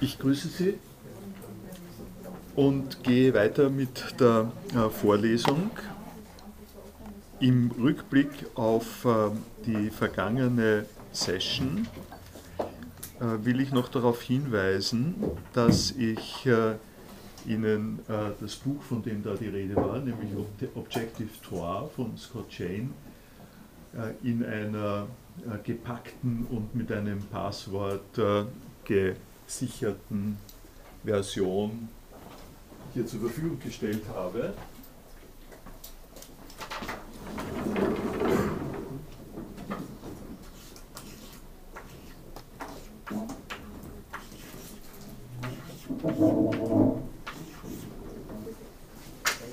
Ich grüße Sie und gehe weiter mit der äh, Vorlesung. Im Rückblick auf äh, die vergangene Session äh, will ich noch darauf hinweisen, dass ich Ihnen das Buch, von dem da die Rede war, nämlich Objective Tor von Scott Jane, in einer gepackten und mit einem Passwort gesicherten Version hier zur Verfügung gestellt habe.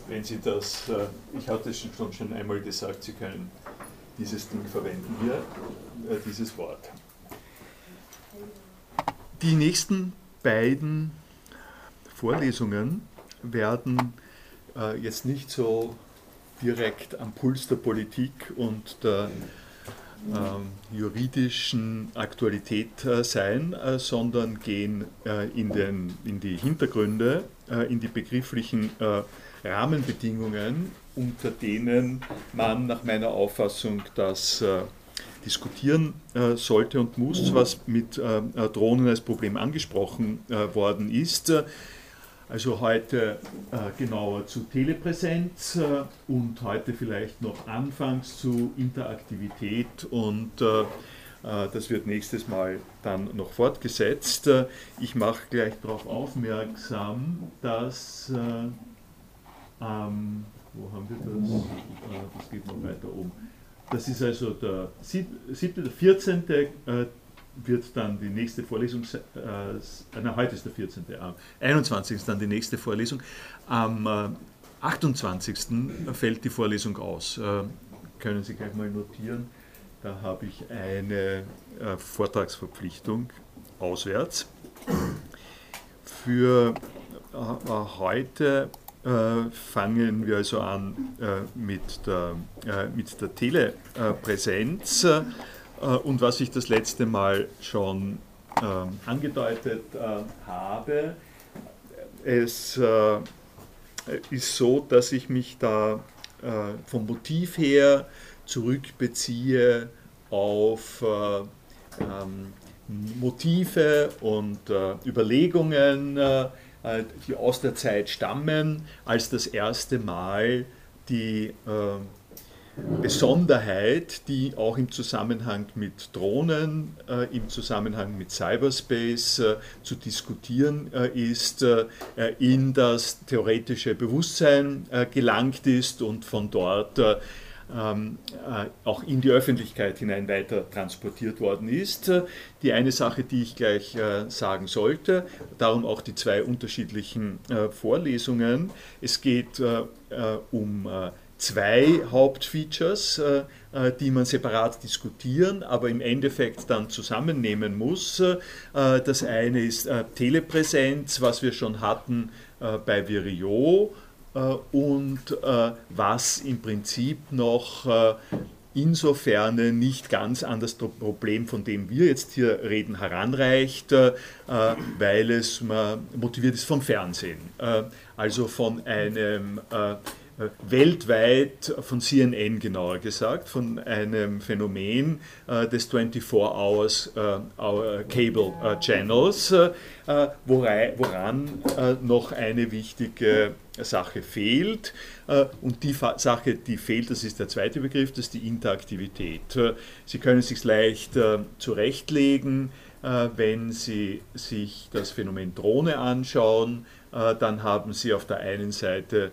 Wenn Sie das, äh, ich hatte es schon einmal gesagt, Sie können dieses Ding verwenden hier, äh, dieses Wort. Die nächsten beiden Vorlesungen werden äh, jetzt nicht so direkt am Puls der Politik und der ähm, juridischen Aktualität äh, sein, äh, sondern gehen äh, in, den, in die Hintergründe, äh, in die begrifflichen äh, Rahmenbedingungen, unter denen man nach meiner Auffassung das diskutieren sollte und muss, was mit Drohnen als Problem angesprochen worden ist. Also heute äh, genauer zu Telepräsenz äh, und heute vielleicht noch anfangs zu Interaktivität und äh, äh das wird nächstes Mal dann noch fortgesetzt. Äh, ich mache gleich darauf aufmerksam, dass, ähm, wo haben wir das? das geht noch weiter oben. Das ist also der 7., der 14 wird dann die nächste Vorlesung, äh, na, heute ist der 14., am 21. ist dann die nächste Vorlesung. Am äh, 28. fällt die Vorlesung aus. Äh, können Sie gleich mal notieren. Da habe ich eine äh, Vortragsverpflichtung auswärts. Für äh, heute äh, fangen wir also an mit der, mit der Telepräsenz. Äh, und was ich das letzte Mal schon ähm, angedeutet äh, habe, es äh, ist so, dass ich mich da vom Motiv her zurückbeziehe auf ähm, Motive und Überlegungen, die aus der Zeit stammen, als das erste Mal die Besonderheit, die auch im Zusammenhang mit Drohnen, äh, im Zusammenhang mit Cyberspace äh, zu diskutieren äh, ist, in das theoretische Bewusstsein gelangt ist und von dort äh, ähm, auch in die Öffentlichkeit hinein weiter transportiert worden ist. Die eine Sache, die ich gleich sagen sollte, darum auch die zwei unterschiedlichen Vorlesungen. Es geht um zwei Hauptfeatures, äh, äh, die man separat diskutieren, aber im Endeffekt dann zusammennehmen muss. Äh, das eine ist Telepräsenz, was wir schon hatten bei Virio und was im Prinzip noch insofern nicht ganz an das Problem, von dem wir jetzt hier reden, heranreicht, weil es motiviert ist vom Fernsehen. Also von einem äh, weltweit von CNN genauer gesagt, von einem Phänomen äh, des 24 Hours äh, Cable äh, Channels, äh, woran, äh, noch eine wichtige Sache fehlt. und die Fa Sache, die fehlt, das ist der zweite Begriff, das ist die Interaktivität. Sie können es sich leicht zurechtlegen, wenn Sie sich das Phänomen Drohne anschauen äh, dann haben Sie auf der einen Seite äh,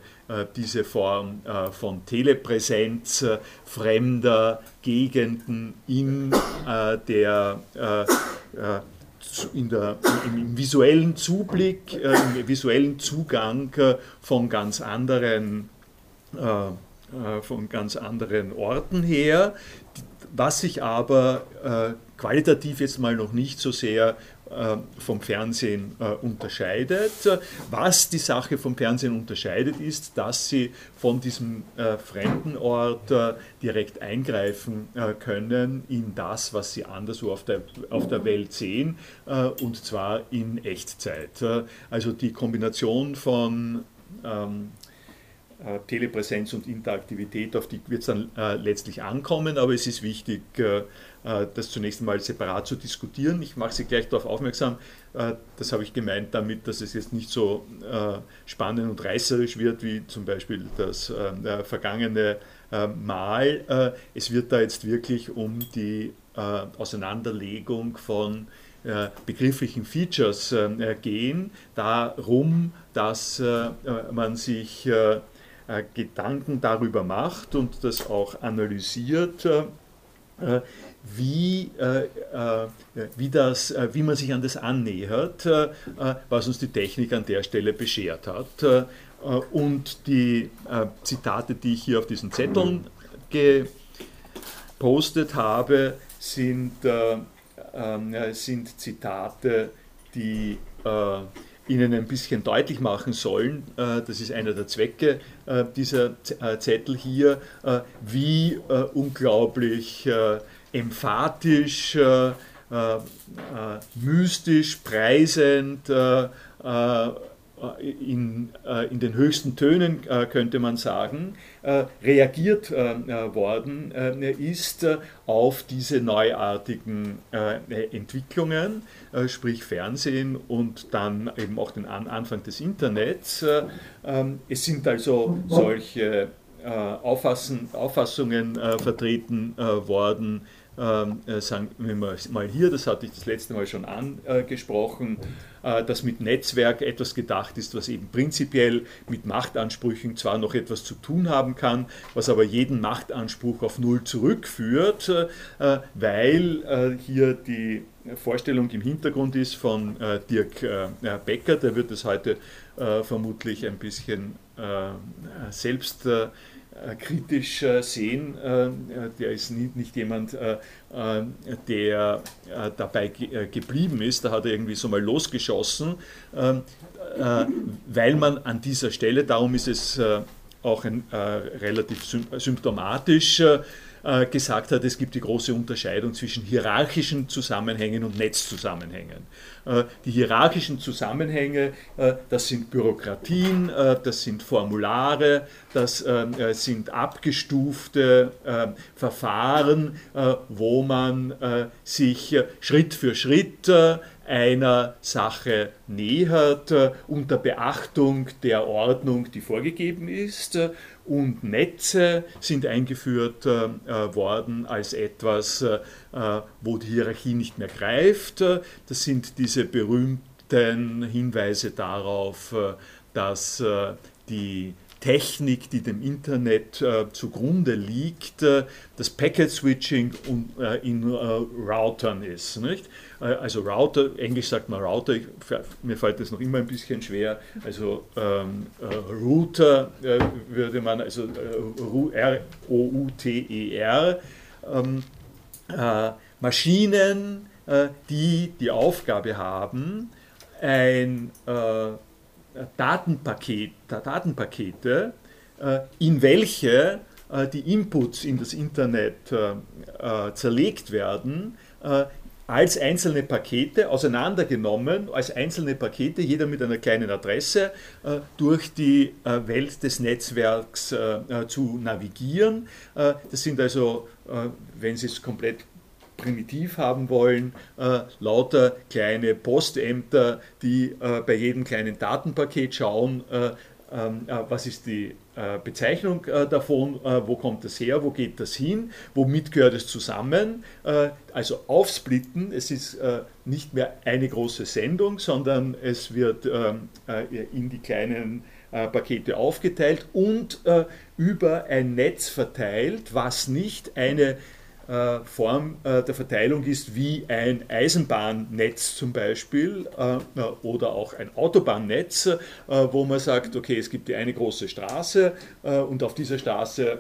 diese Form äh, von Telepräsenz fremder Gegenden in der in der, im, visuellen Zublick, im visuellen Zugang von ganz anderen, von ganz anderen Orten her. Was sich aber qualitativ jetzt mal noch nicht so sehr äh, vom Fernsehen äh, unterscheidet. Was die Sache vom Fernsehen unterscheidet, ist, dass sie von diesem äh, fremden Ort direkt eingreifen können in das, was sie anderswo auf der, auf der Welt sehen, und zwar in Echtzeit. Also die Kombination von ähm, äh, Telepräsenz und Interaktivität, auf die wird es dann äh, letztlich ankommen, aber es ist wichtig, äh, äh, das zunächst einmal separat zu diskutieren. Ich mache Sie gleich darauf aufmerksam, äh, das habe ich gemeint damit, dass es jetzt nicht so äh, spannend und reißerisch wird wie zum Beispiel das vergangene Mal. es wird da jetzt wirklich um die Auseinanderlegung von begrifflichen Features gehen, darum, dass man sich äh, Gedanken darüber macht und das auch analysiert, äh, wie, äh, wie, das, wie man sich an das annähert, was uns die Technik an der Stelle beschert hat. Und die Zitate, die ich hier auf diesen Zetteln gepostet habe, sind, sind Zitate, die Ihnen ein bisschen deutlich machen sollen, äh, das ist einer der Zwecke äh, dieser äh, Zettel hier, wie unglaublich emphatisch, mystisch, preisend, in, in den höchsten Tönen, könnte man sagen, reagiert worden ist auf diese neuartigen Entwicklungen, sprich Fernsehen und dann eben auch den Anfang des Internets. Ähm, es sind also solche Auffassungen vertreten worden, äh, sagen wir mal hier, das hatte ich das letzte Mal schon angesprochen, äh, dass mit Netzwerk etwas gedacht ist, was eben prinzipiell mit Machtansprüchen zwar noch etwas zu tun haben kann, was aber jeden Machtanspruch auf Null zurückführt, äh, weil hier die Vorstellung im Hintergrund ist von Dirk Becker, der wird es heute vermutlich ein bisschen selbst äh, kritisch äh, sehen. Äh, der ist nicht jemand, der dabei geblieben ist. Da hat er irgendwie so mal losgeschossen, ähm, weil man an dieser Stelle, darum ist es auch ein, relativ symptomatisch, äh, gesagt hat, es gibt die große Unterscheidung zwischen hierarchischen Zusammenhängen und Netzzusammenhängen. Äh, die hierarchischen Zusammenhänge, äh, das sind Bürokratien, das sind Formulare, das sind abgestufte Verfahren, wo man sich Schritt für Schritt einer Sache nähert unter Beachtung der Ordnung, die vorgegeben ist und Netze sind eingeführt äh, äh, worden als etwas, äh, wo die Hierarchie nicht mehr greift. Das sind diese berühmten Hinweise darauf, dass die Technik, die dem Internet äh, zugrunde liegt, äh, das Packet Switching und, äh, in Routern ist. Nicht? also Router, Englisch sagt man Router, ich, mir fällt das noch immer ein bisschen schwer. Also ähm, Router würde man, also R-O-U-T-E-R, e ähm, Maschinen, die die Aufgabe haben, ein Datenpaket, Datenpakete, äh, in welche äh, die Inputs in das Internet äh, zerlegt werden, als einzelne Pakete auseinandergenommen, als einzelne Pakete, jeder mit einer kleinen Adresse, durch die Welt des Netzwerks zu navigieren. Das sind also, wenn Sie es komplett primitiv haben wollen, äh, lauter kleine Postämter, die äh, bei jedem kleinen Datenpaket schauen, äh, ähm, äh was ist die äh, Bezeichnung äh, davon, wo kommt das her, wo geht das hin, womit gehört es zusammen. also aufsplitten, es ist nicht mehr eine große Sendung, sondern es wird ähm, in die kleinen Pakete aufgeteilt und über ein Netz verteilt, was nicht eine Form äh, der Verteilung ist wie ein Eisenbahnnetz zum Beispiel äh, oder auch ein Autobahnnetz, wo man sagt, okay, es gibt die eine große Straße und auf dieser Straße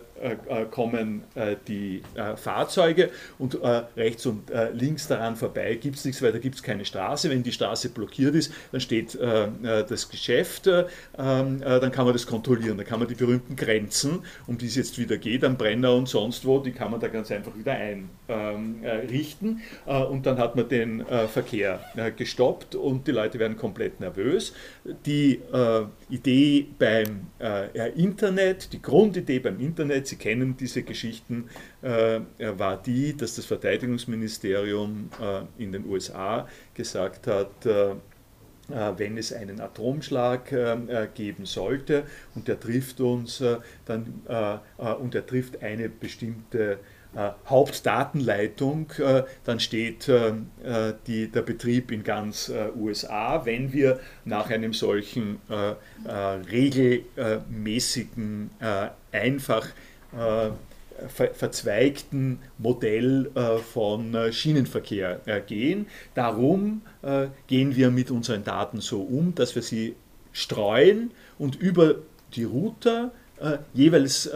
kommen die Fahrzeuge und rechts und links daran vorbei gibt es nichts, weil da gibt es keine Straße. Wenn die Straße blockiert ist, dann steht das Geschäft, ähm, dann kann man das kontrollieren, dann kann man die berühmten Grenzen, um die es jetzt wieder geht, am Brenner und sonst wo, die kann man da ganz einfach wieder einrichten äh, und dann hat man den äh, Verkehr äh, gestoppt und die Leute werden komplett nervös. Die Idee beim Internet, die Grundidee beim Internet, Sie kennen diese Geschichten, war die, dass das Verteidigungsministerium in den USA gesagt hat, wenn es einen Atomschlag geben sollte und der trifft uns dann und er trifft eine bestimmte äh, Hauptdatenleitung, äh, dann steht äh, die, der Betrieb in ganz USA. Wenn wir nach einem solchen regelmäßigen, einfach verzweigten Modell von Schienenverkehr gehen. Darum gehen wir mit unseren Daten so um, dass wir sie streuen und über die Router jeweils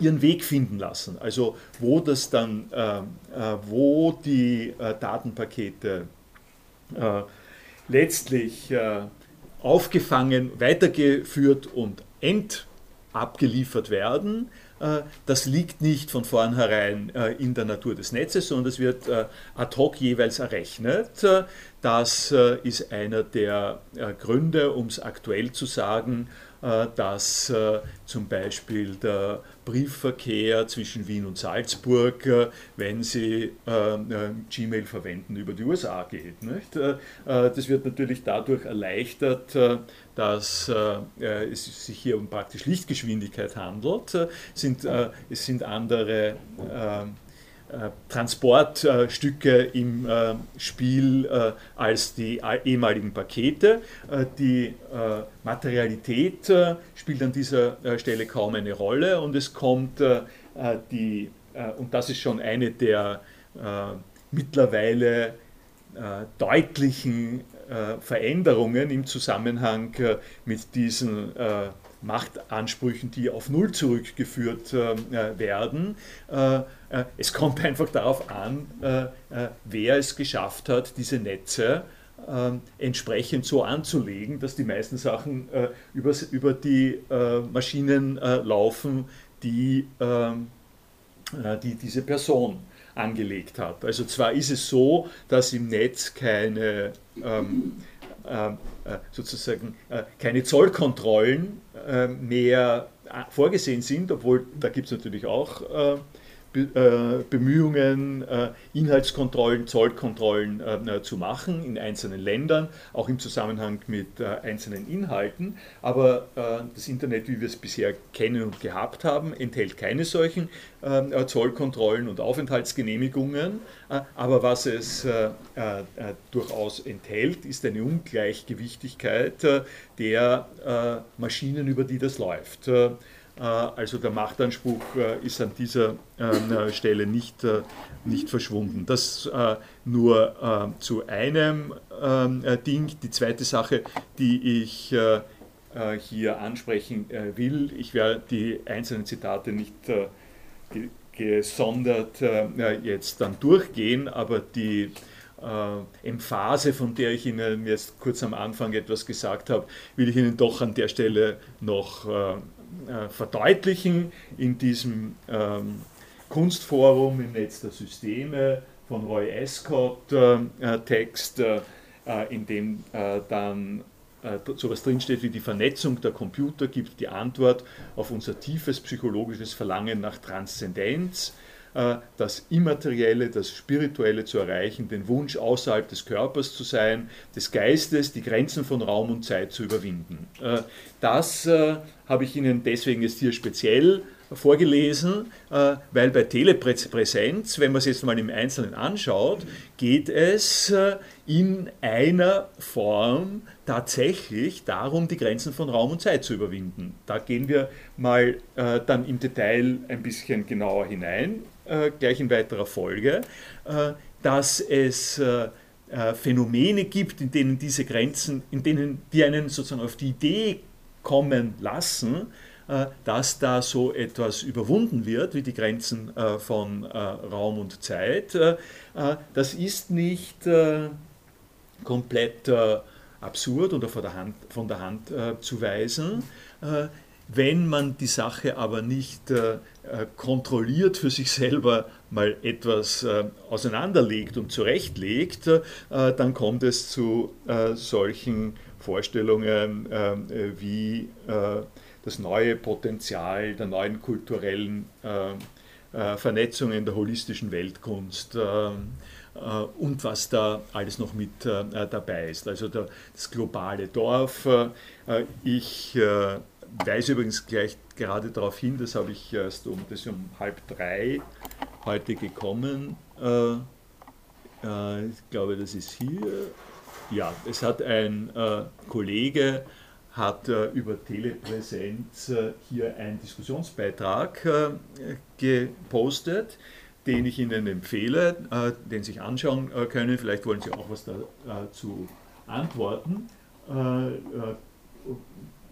ihren Weg finden lassen. Also wo das dann, äh, äh, wo die äh, Datenpakete äh, letztlich aufgefangen, weitergeführt und endabgeliefert werden, das liegt nicht von vornherein in der Natur des Netzes, sondern es wird ad hoc jeweils errechnet. Das ist einer der Gründe, um es aktuell zu sagen, dass zum Beispiel der Briefverkehr zwischen Wien und Salzburg, äh, wenn Sie äh, äh, Gmail verwenden, über die USA geht. Nicht? Das wird natürlich dadurch erleichtert, dass es sich hier um praktisch Lichtgeschwindigkeit handelt. Es sind, es sind andere äh, Transportstücke im äh, Spiel äh, als die ehemaligen Pakete. die Materialität spielt an dieser Stelle kaum eine Rolle und es kommt die, und das ist schon eine der mittlerweile deutlichen Veränderungen im Zusammenhang mit diesen Machtansprüchen, die auf Null zurückgeführt werden. Äh, es kommt einfach darauf an, äh, äh, wer es geschafft hat, diese Netze ähm, entsprechend so anzulegen, dass die meisten Sachen über die Maschinen laufen, die, ähm, die diese Person angelegt hat. Also zwar ist es so, dass im Netz keine ähm, sozusagen keine Zollkontrollen mehr vorgesehen sind, obwohl da gibt es natürlich auch äh, Bemühungen, äh, Inhaltskontrollen, Zollkontrollen äh, zu machen in einzelnen Ländern, auch im Zusammenhang mit einzelnen Inhalten. Aber das Internet, wie wir es bisher kennen und gehabt haben, enthält keine solchen Zollkontrollen und Aufenthaltsgenehmigungen. Aber was es durchaus enthält, ist eine Ungleichgewichtigkeit der Maschinen, über die das läuft. Äh, also der Machtanspruch äh, ist an dieser ähm, äh, Stelle nicht, nicht verschwunden. Das nur zu einem ähm, Ding. Die zweite Sache, die ich hier ansprechen will, ich werde die einzelnen Zitate nicht gesondert jetzt dann durchgehen, aber die Emphase, von der ich Ihnen jetzt kurz am Anfang etwas gesagt habe, will ich Ihnen doch an der Stelle noch äh, verdeutlichen in diesem ähm, Kunstforum im Netz der Systeme von Roy Escott äh, äh Text, äh, äh, in dem dann sowas drinsteht wie die Vernetzung der Computer gibt die Antwort auf unser tiefes psychologisches Verlangen nach Transzendenz, das Immaterielle, das Spirituelle zu erreichen, den Wunsch außerhalb des Körpers zu sein, des Geistes, die Grenzen von Raum und Zeit zu überwinden. Das habe ich Ihnen deswegen jetzt hier speziell vorgelesen, äh, weil bei Telepräsenz, wenn man es jetzt mal im Einzelnen anschaut, geht es äh, in einer Form tatsächlich darum, die Grenzen von Raum und Zeit zu überwinden. Da gehen wir mal äh, dann im Detail ein bisschen genauer hinein. Gleich in weiterer Folge, dass es Phänomene gibt, in denen diese Grenzen, in denen die einen sozusagen auf die Idee kommen lassen, dass da so etwas überwunden wird, wie die Grenzen von Raum und Zeit. Das ist nicht komplett absurd oder von der Hand, von der Hand zu weisen. Wenn man die Sache aber nicht äh, äh, kontrolliert für sich selber mal etwas äh, auseinanderlegt und zurechtlegt, äh, dann kommt es zu äh, solchen Vorstellungen äh, wie das neue Potenzial der neuen kulturellen Vernetzungen der holistischen Weltkunst und was da alles noch mit dabei ist. Also das globale Dorf. Ich weise übrigens gleich gerade darauf hin, das habe ich erst um, das um halb drei heute gekommen. Äh, äh, ich glaube, das ist hier. Ja, es hat ein äh, Kollege hat äh, über Telepräsenz äh, hier einen Diskussionsbeitrag äh, gepostet, den ich Ihnen empfehle, den Sie sich anschauen können. Vielleicht wollen Sie auch was dazu antworten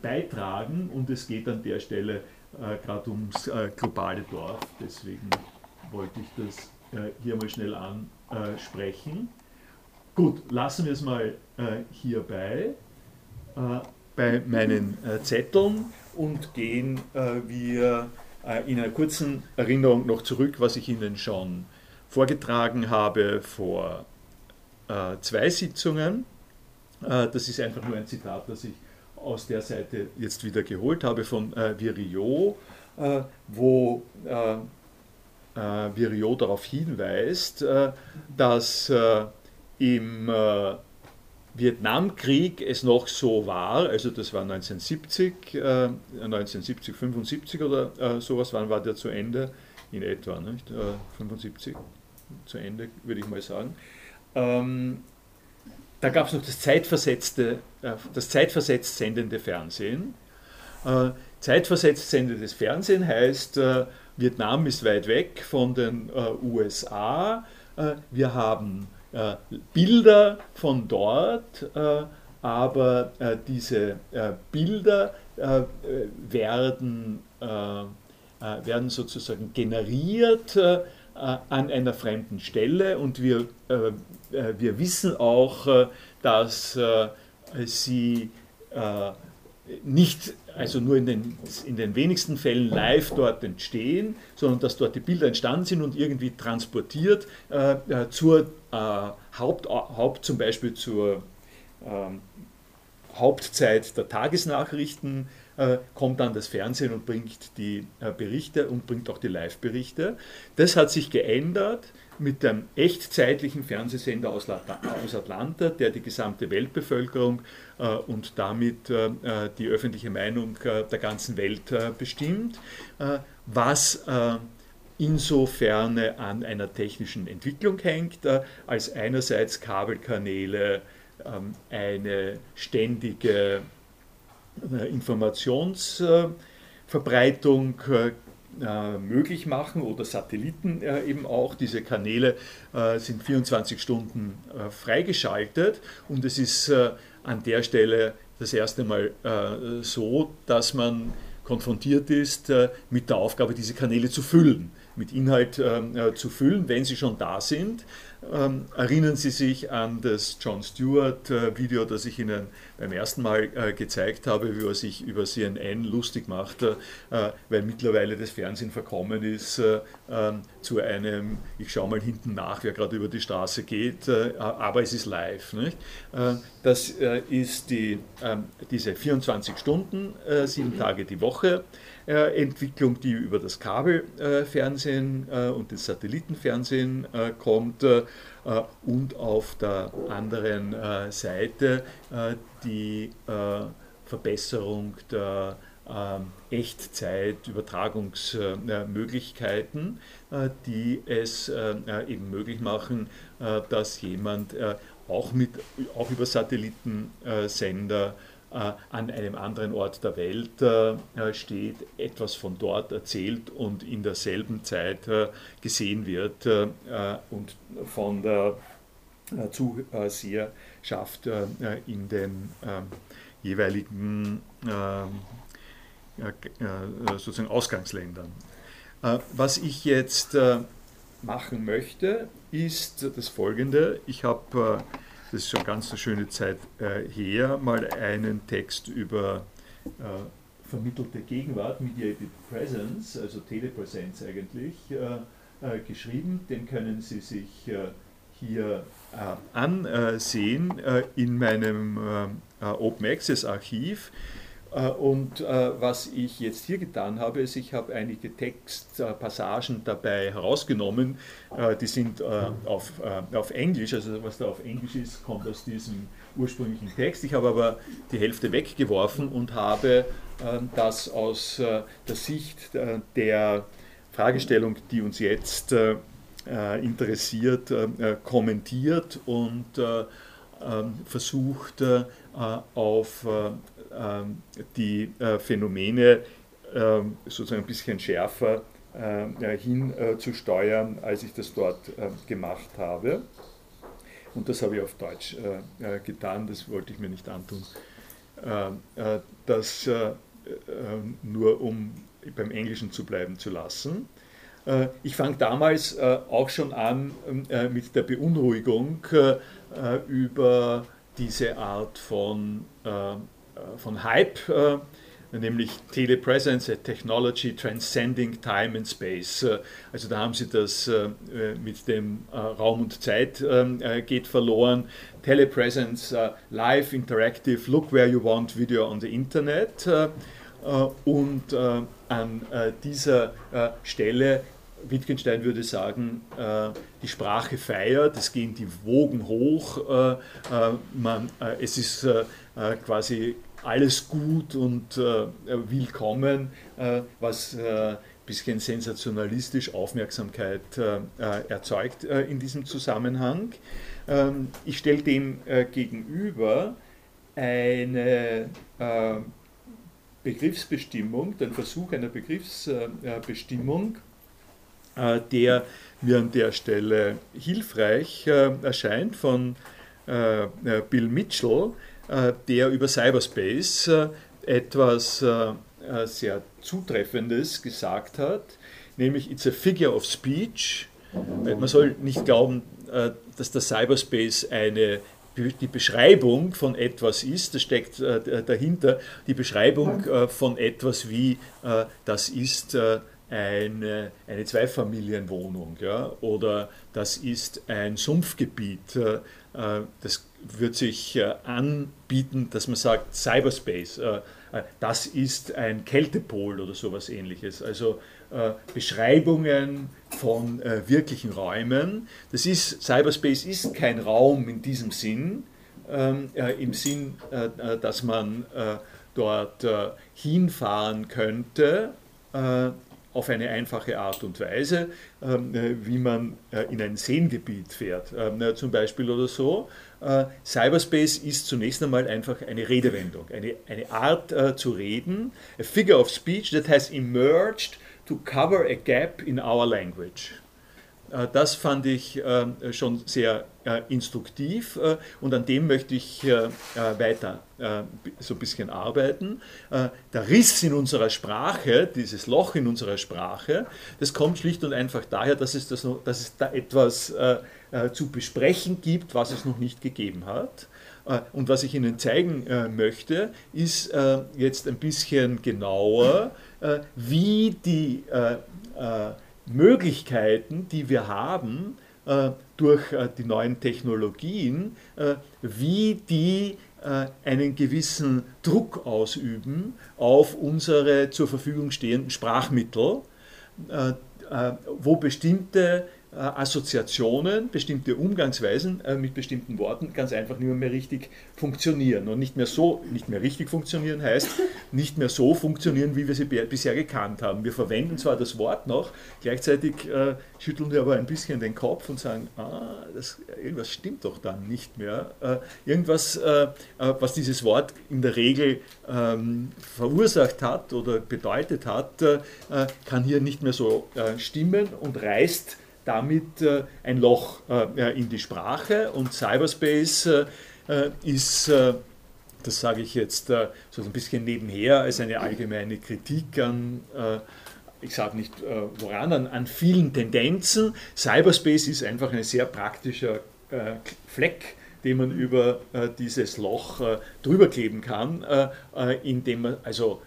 beitragen und es geht an der Stelle äh, gerade ums äh, globale Dorf. Deswegen wollte ich das äh, hier mal schnell ansprechen. Gut, lassen wir es mal äh, hierbei äh, bei meinen äh, Zetteln und gehen wir in einer kurzen Erinnerung noch zurück, was ich Ihnen schon vorgetragen habe vor zwei Sitzungen. das ist einfach nur ein Zitat, das ich aus der Seite jetzt wieder geholt habe von äh, Viriot, äh, wo äh, äh Viriot darauf hinweist, äh, dass äh, im Vietnamkrieg es noch so war, also das war 1970, 1970, 75 oder sowas, wann war der zu Ende? In etwa, nicht? 75 zu Ende, würde ich mal sagen. Ähm, da gab es noch das zeitversetzte, äh, das zeitversetzt sendende Fernsehen. Äh, zeitversetzt sendendes Fernsehen heißt, äh, Vietnam ist weit weg von den USA. Wir haben Bilder von dort, aber diese Bilder werden, werden sozusagen generiert an einer fremden Stelle. Und wir äh, wir wissen auch, äh, dass äh, sie nicht, also nur in den, in den wenigsten Fällen live dort entstehen, sondern dass dort die Bilder entstanden sind und irgendwie transportiert äh, zur äh, Haupt, Haupt, zum Beispiel zur äh, Hauptzeit der Tagesnachrichten äh, kommt dann das Fernsehen und bringt die Berichte und bringt auch die Live-Berichte. Das hat sich geändert mit dem echtzeitlichen Fernsehsender aus, Atlanta, der die gesamte Weltbevölkerung äh, und damit äh, äh, die öffentliche Meinung äh, der ganzen Welt äh, bestimmt, äh, was insofern an einer technischen Entwicklung hängt, als einerseits Kabelkanäle ähm, eine ständige Informationsverbreitung äh, möglich machen oder Satelliten äh, eben auch. Diese Kanäle äh, sind 24 Stunden äh, freigeschaltet und es ist äh, an der Stelle das erste Mal äh, so, dass man konfrontiert ist mit der Aufgabe, diese Kanäle zu füllen, mit Inhalt zu füllen, wenn sie schon da sind. Ähm, erinnern Sie sich an das John Stewart-Video, das ich Ihnen beim ersten Mal äh, gezeigt habe, wie er sich über CNN lustig macht, äh, weil mittlerweile das Fernsehen verkommen ist äh, ähm, zu einem, ich schaue mal hinten nach, wer gerade über die Straße geht, aber es ist live. Nicht? das ist die, ähm, diese 24 Stunden, sieben Tage die Woche. Entwicklung, die über das Kabelfernsehen und das Satellitenfernsehen kommt und auf der anderen Seite die äh, Verbesserung der ähm, Echtzeit-Übertragungsmöglichkeiten, äh, die es äh, eben möglich machen, dass jemand auch, mit, auch über Satellitensender an einem anderen Ort der Welt steht, etwas von dort erzählt und in derselben Zeit gesehen wird und von der Zuseherschaft in den jeweiligen sozusagen Ausgangsländern. Was ich jetzt machen möchte, ist das folgende. Ich habe, das ist schon ganz eine schöne Zeit her, mal einen Text über vermittelte Gegenwart, Mediated Presence, also Telepräsenz eigentlich, geschrieben. Den können Sie sich hier ansehen in meinem Open Access Archiv. Äh, und äh, was ich jetzt hier getan habe, ist, ich habe einige Textpassagen dabei herausgenommen, äh, die sind auf, Englisch, also was da auf Englisch ist, kommt aus diesem ursprünglichen Text. Ich habe aber die Hälfte weggeworfen und habe das aus der Sicht der Fragestellung, die uns jetzt interessiert, kommentiert und ähm, versucht auf ähm, die äh, Phänomene ähm, sozusagen ein bisschen schärfer äh, hinzusteuern, als ich das dort ähm, gemacht habe. Und das habe ich auf Deutsch äh, getan, das wollte ich mir nicht antun. Das nur um beim Englischen zu bleiben zu lassen. Ich fange damals auch schon an mit der Beunruhigung über diese Art von äh, von Hype, äh, nämlich Telepresence, a Technology Transcending Time and Space. Äh, also da haben sie das mit dem Raum und Zeit geht verloren. Telepresence, live, interactive, look where you want Video on the Internet. Und an dieser Stelle Wittgenstein würde sagen, die Sprache feiert, es gehen die Wogen hoch, es ist quasi alles gut und äh, willkommen, äh, was ein äh, bisschen sensationalistisch Aufmerksamkeit äh, äh, erzeugt in diesem Zusammenhang. Ähm, ich stelle dem gegenüber eine Begriffsbestimmung, den Versuch einer Begriffsbestimmung, der mir an der Stelle hilfreich erscheint von Bill Mitchell, der über Cyberspace äh, etwas äh, sehr Zutreffendes gesagt hat, nämlich It's a figure of speech. Man soll nicht glauben, dass der Cyberspace eine die Beschreibung von etwas ist, das steckt dahinter, die Beschreibung von etwas wie, das ist eine, eine Zweifamilienwohnung ja, oder das ist ein Sumpfgebiet, das wird sich äh, anbieten, dass man sagt, Cyberspace, äh, äh, das ist ein Kältepol oder sowas ähnliches. Also Beschreibungen von wirklichen Räumen. Das ist, Cyberspace ist kein Raum in diesem Sinn, ähm, im Sinn, dass man dort hinfahren könnte auf eine einfache Art und Weise, ähm, wie man in ein Seengebiet fährt, ähm, zum Beispiel oder so, äh, Cyberspace ist zunächst einmal einfach eine Redewendung, eine, eine Art äh, zu reden, a figure of speech that has emerged to cover a gap in our language. Äh, das fand ich ähm, schon sehr äh, instruktiv äh, und an dem möchte ich weiter so ein bisschen arbeiten. Der Riss in unserer Sprache, dieses Loch in unserer Sprache, das kommt schlicht und einfach daher, dass es, das dass es da etwas zu besprechen gibt, was es noch nicht gegeben hat. Und was ich Ihnen zeigen möchte, ist jetzt ein bisschen genauer, wie die Möglichkeiten, die wir haben äh, durch äh, die neuen Technologien, äh, wie die einen gewissen Druck ausüben auf unsere zur Verfügung stehenden Sprachmittel, wo bestimmte Assoziationen, bestimmte Umgangsweisen äh, mit bestimmten Worten ganz einfach nicht mehr richtig funktionieren. Und nicht mehr so, nicht mehr richtig funktionieren heißt, nicht mehr so funktionieren, wie wir sie bisher gekannt haben. Wir verwenden zwar das Wort noch, gleichzeitig äh, schütteln wir aber ein bisschen den Kopf und sagen, ah, das, irgendwas stimmt doch dann nicht mehr. Äh, irgendwas, äh, äh, was dieses Wort in der Regel ähm, verursacht hat oder bedeutet hat, kann hier nicht mehr so stimmen und reißt damit äh, ein Loch äh, in die Sprache und Cyberspace äh, ist, das sage ich jetzt so ein bisschen nebenher, als eine allgemeine Kritik an ich sage nicht woran, an, an, vielen Tendenzen. Cyberspace ist einfach ein sehr praktischer Fleck, den man über dieses Loch drüber kleben kann, indem man, also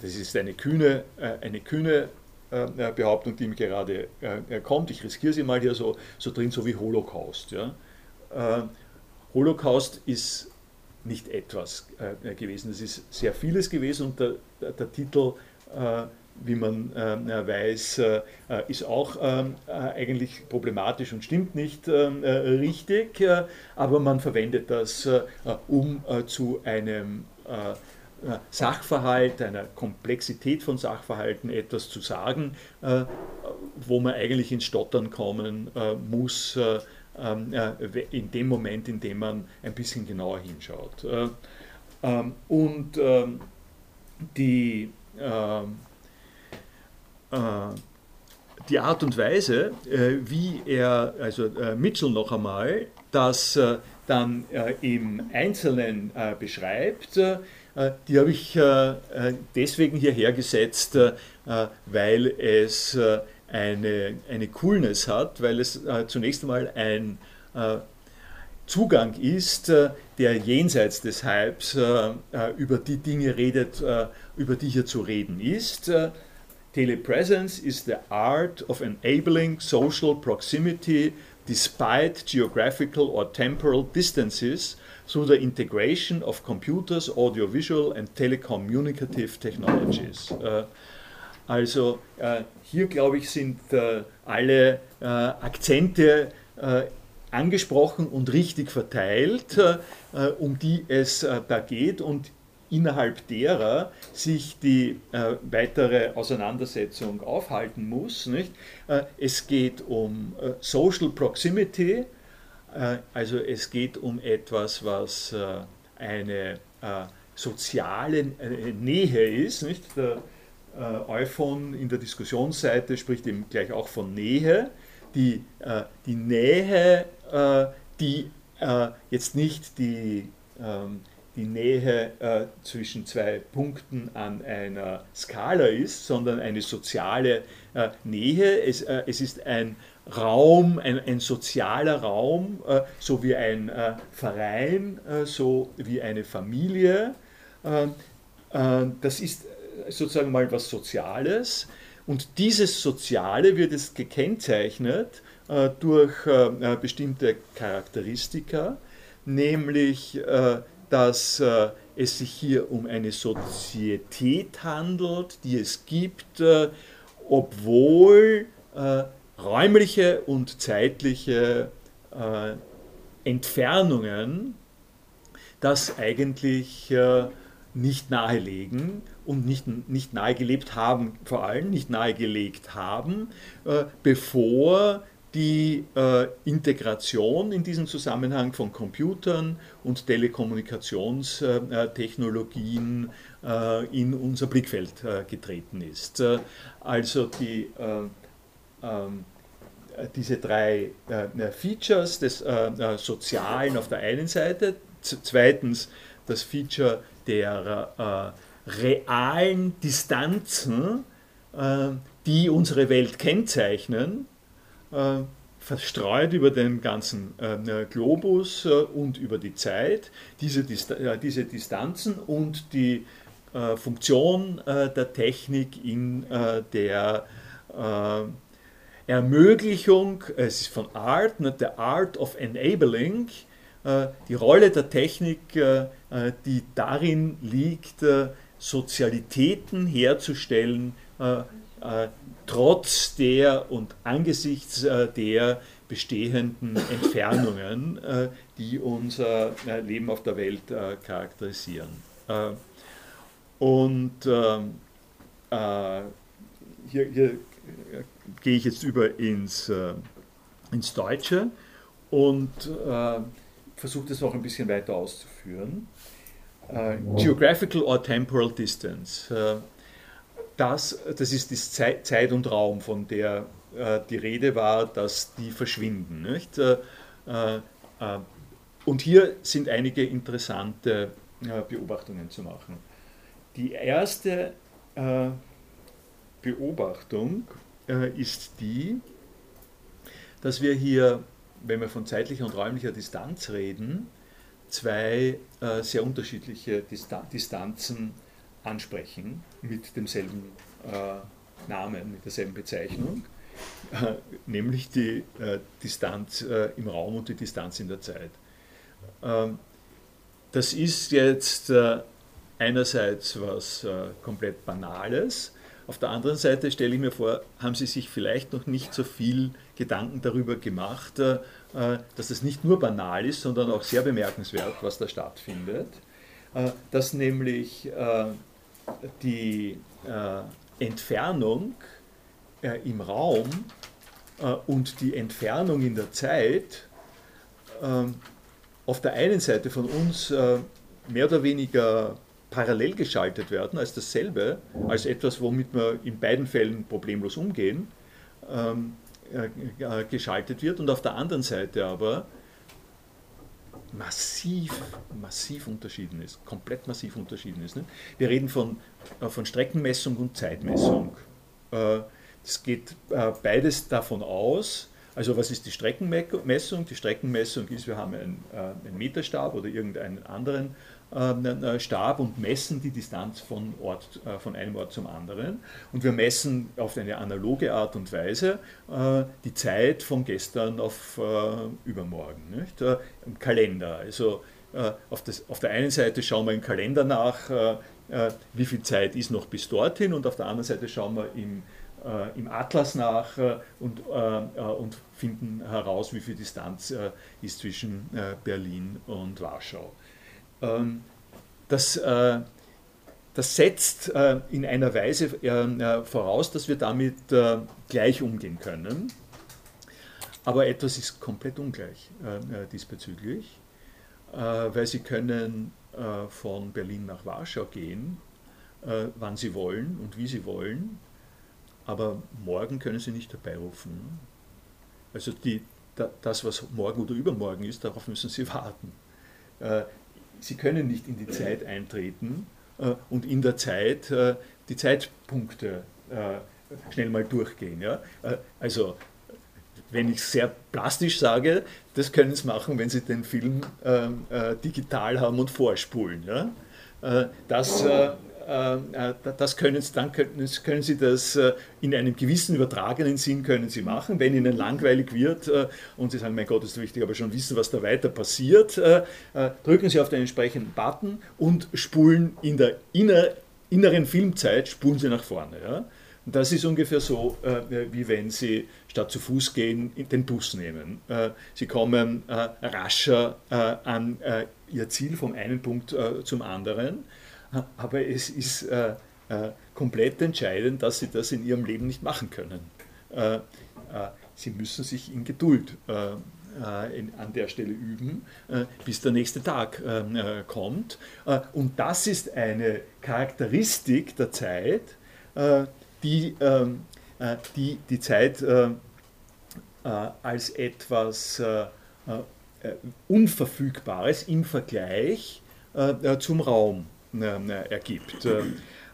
das ist eine kühne, eine kühne äh, Behauptung, die mir gerade äh, kommt. Ich riskiere sie mal hier so, so drin, so wie Holocaust. Ja. Äh, Holocaust ist nicht etwas gewesen, es ist sehr vieles gewesen und der, der Titel wie man äh, weiß, äh, ist auch äh, eigentlich problematisch und stimmt nicht richtig, aber man verwendet das, um zu einem äh, Sachverhalt, einer Komplexität von Sachverhalten etwas zu sagen, äh, wo man eigentlich ins Stottern kommen äh, muss, ähm, in dem Moment, in dem man ein bisschen genauer hinschaut. Ähm, und ähm, die, die Art und Weise, wie er, also Mitchell noch einmal, das dann im Einzelnen beschreibt, äh, die habe ich äh, äh, deswegen hierher gesetzt, weil es eine, eine Coolness hat, weil es zunächst einmal ein Zugang ist, der jenseits des Hypes über die Dinge redet, über die hier zu reden ist. Telepresence is the art of enabling social proximity despite geographical or temporal distances through the integration of computers, audiovisual and telecommunicative technologies. Äh, also äh, hier, glaube ich, sind äh, alle Akzente angesprochen und richtig verteilt, um die es da geht und innerhalb derer sich die äh, weitere Auseinandersetzung aufhalten muss. Nicht? Äh, es geht um äh, Social Proximity, äh, also es geht um etwas, was äh, eine äh, soziale Nähe ist. Nicht? Der Euphon in der Diskussionsseite spricht eben gleich auch von Nähe. Die, die Nähe, die jetzt nicht die, ähm, die Nähe zwischen zwei Punkten an einer Skala ist, sondern eine soziale Nähe. Es, es ist ein Raum, ein, ein sozialer Raum, äh, so wie ein äh, Verein, äh, so wie eine Familie. Äh, äh, das ist sozusagen mal was Soziales. Und dieses Soziale wird es gekennzeichnet äh, durch bestimmte Charakteristika, nämlich dass es sich hier um eine Sozietät handelt, die es gibt, obwohl räumliche und zeitliche äh, Entfernungen das eigentlich äh, nicht nahelegen und nicht, nicht nahegelebt haben, vor allem nicht nahegelegt haben, äh, bevor die äh, Integration in diesem Zusammenhang von Computern und Telekommunikationstechnologien äh, in unser Blickfeld äh, getreten ist. also die ähm, diese drei äh, Features des äh, äh, Sozialen auf der einen Seite, zweitens das Feature der realen Distanzen, die unsere Welt kennzeichnen, verstreut über den ganzen Globus und über die Zeit, diese, diese Distanzen und die Funktion der Technik in der Ermöglichung, es ist von Art, nicht, the Art of Enabling, äh, die Rolle der Technik, äh, äh, die darin liegt, Sozialitäten herzustellen, trotz der und angesichts der bestehenden Entfernungen, die unser Leben auf der Welt charakterisieren. Und ähm, hier, hier gehe ich jetzt über ins, ins Deutsche und äh, versuche das auch ein bisschen weiter auszuführen. Äh, Geographical or Temporal Distance. Äh, das, das ist die Zeit und Raum, von der äh, die Rede war, dass die verschwinden. Nicht? Äh, äh, und hier sind einige interessante Beobachtungen zu machen. Die erste Beobachtung ist die, dass wir hier, wenn wir von zeitlicher und räumlicher Distanz reden, zwei äh, sehr unterschiedliche Distan Distanzen ansprechen mit demselben äh, Namen, mit derselben Bezeichnung, äh, nämlich die äh, Distanz äh, im Raum und die Distanz in der Zeit. Ähm, das ist jetzt äh, einerseits was komplett Banales, auf der anderen Seite stelle ich mir vor, haben Sie sich vielleicht noch nicht so viel Gedanken darüber gemacht, äh, dass es nicht nur banal ist, sondern auch sehr bemerkenswert, was da stattfindet. Äh, dass nämlich äh, die Entfernung im Raum und die Entfernung in der Zeit auf der einen Seite von uns mehr oder weniger parallel geschaltet werden als dasselbe, als etwas, womit wir in beiden Fällen problemlos umgehen, ähm, äh, geschaltet wird und auf der anderen Seite aber massiv, massiv unterschieden ist, komplett massiv unterschieden ist. Ne? Wir reden von, äh, von Streckenmessung und Zeitmessung. Äh, es geht äh, beides davon aus, also was ist die Streckenmessung? Die Streckenmessung ist, wir haben einen, äh, einen Meterstab oder irgendeinen anderen äh, Stab und messen die Distanz von, Ort, äh, von einem Ort zum anderen. Und wir messen auf eine analoge Art und Weise äh, die Zeit von gestern auf übermorgen. Nicht? Im Kalender. Also auf, das, auf der einen Seite schauen wir im Kalender nach, wie viel Zeit ist noch bis dorthin und auf der anderen Seite schauen wir im, im Atlas nach und, und finden heraus, wie viel Distanz ist zwischen Berlin und Warschau. Ähm, das, äh, das setzt äh, in einer Weise äh, voraus, dass wir damit gleich umgehen können. Aber etwas ist komplett ungleich diesbezüglich, weil Sie können von Berlin nach Warschau gehen, wann Sie wollen und wie Sie wollen, aber morgen können Sie nicht dabei rufen. Also die, das, was morgen oder übermorgen ist, darauf müssen Sie warten. Sie können nicht in die Zeit eintreten äh, und in der Zeit äh, die Zeitpunkte äh, schnell mal durchgehen. Ja? Also wenn ich sehr plastisch sage, das können Sie machen, wenn Sie den Film ähm, äh, digital haben und vorspulen. Ja? Das das können, dann können, können, Sie das äh, in einem gewissen übertragenen Sinn können Sie machen. Wenn Ihnen langweilig wird und Sie sagen, mein Gott, ist wichtig, aber schon wissen, was da weiter passiert, drücken Sie auf den entsprechenden Button und spulen in der inner, inneren Filmzeit, spulen Sie nach vorne. Ja? Das ist ungefähr so, wie wenn Sie statt zu Fuß gehen, den Bus nehmen. Sie kommen rascher an Ihr Ziel vom einen Punkt zum anderen aber es ist äh, äh, komplett entscheidend, dass sie das in ihrem Leben nicht machen können. Äh, äh sie müssen sich in Geduld äh, äh, in, an der Stelle üben, bis der nächste Tag kommt. und das ist eine Charakteristik der Zeit, die ähm, die, die Zeit als etwas Unverfügbares im Vergleich zum Raum ergibt. Äh,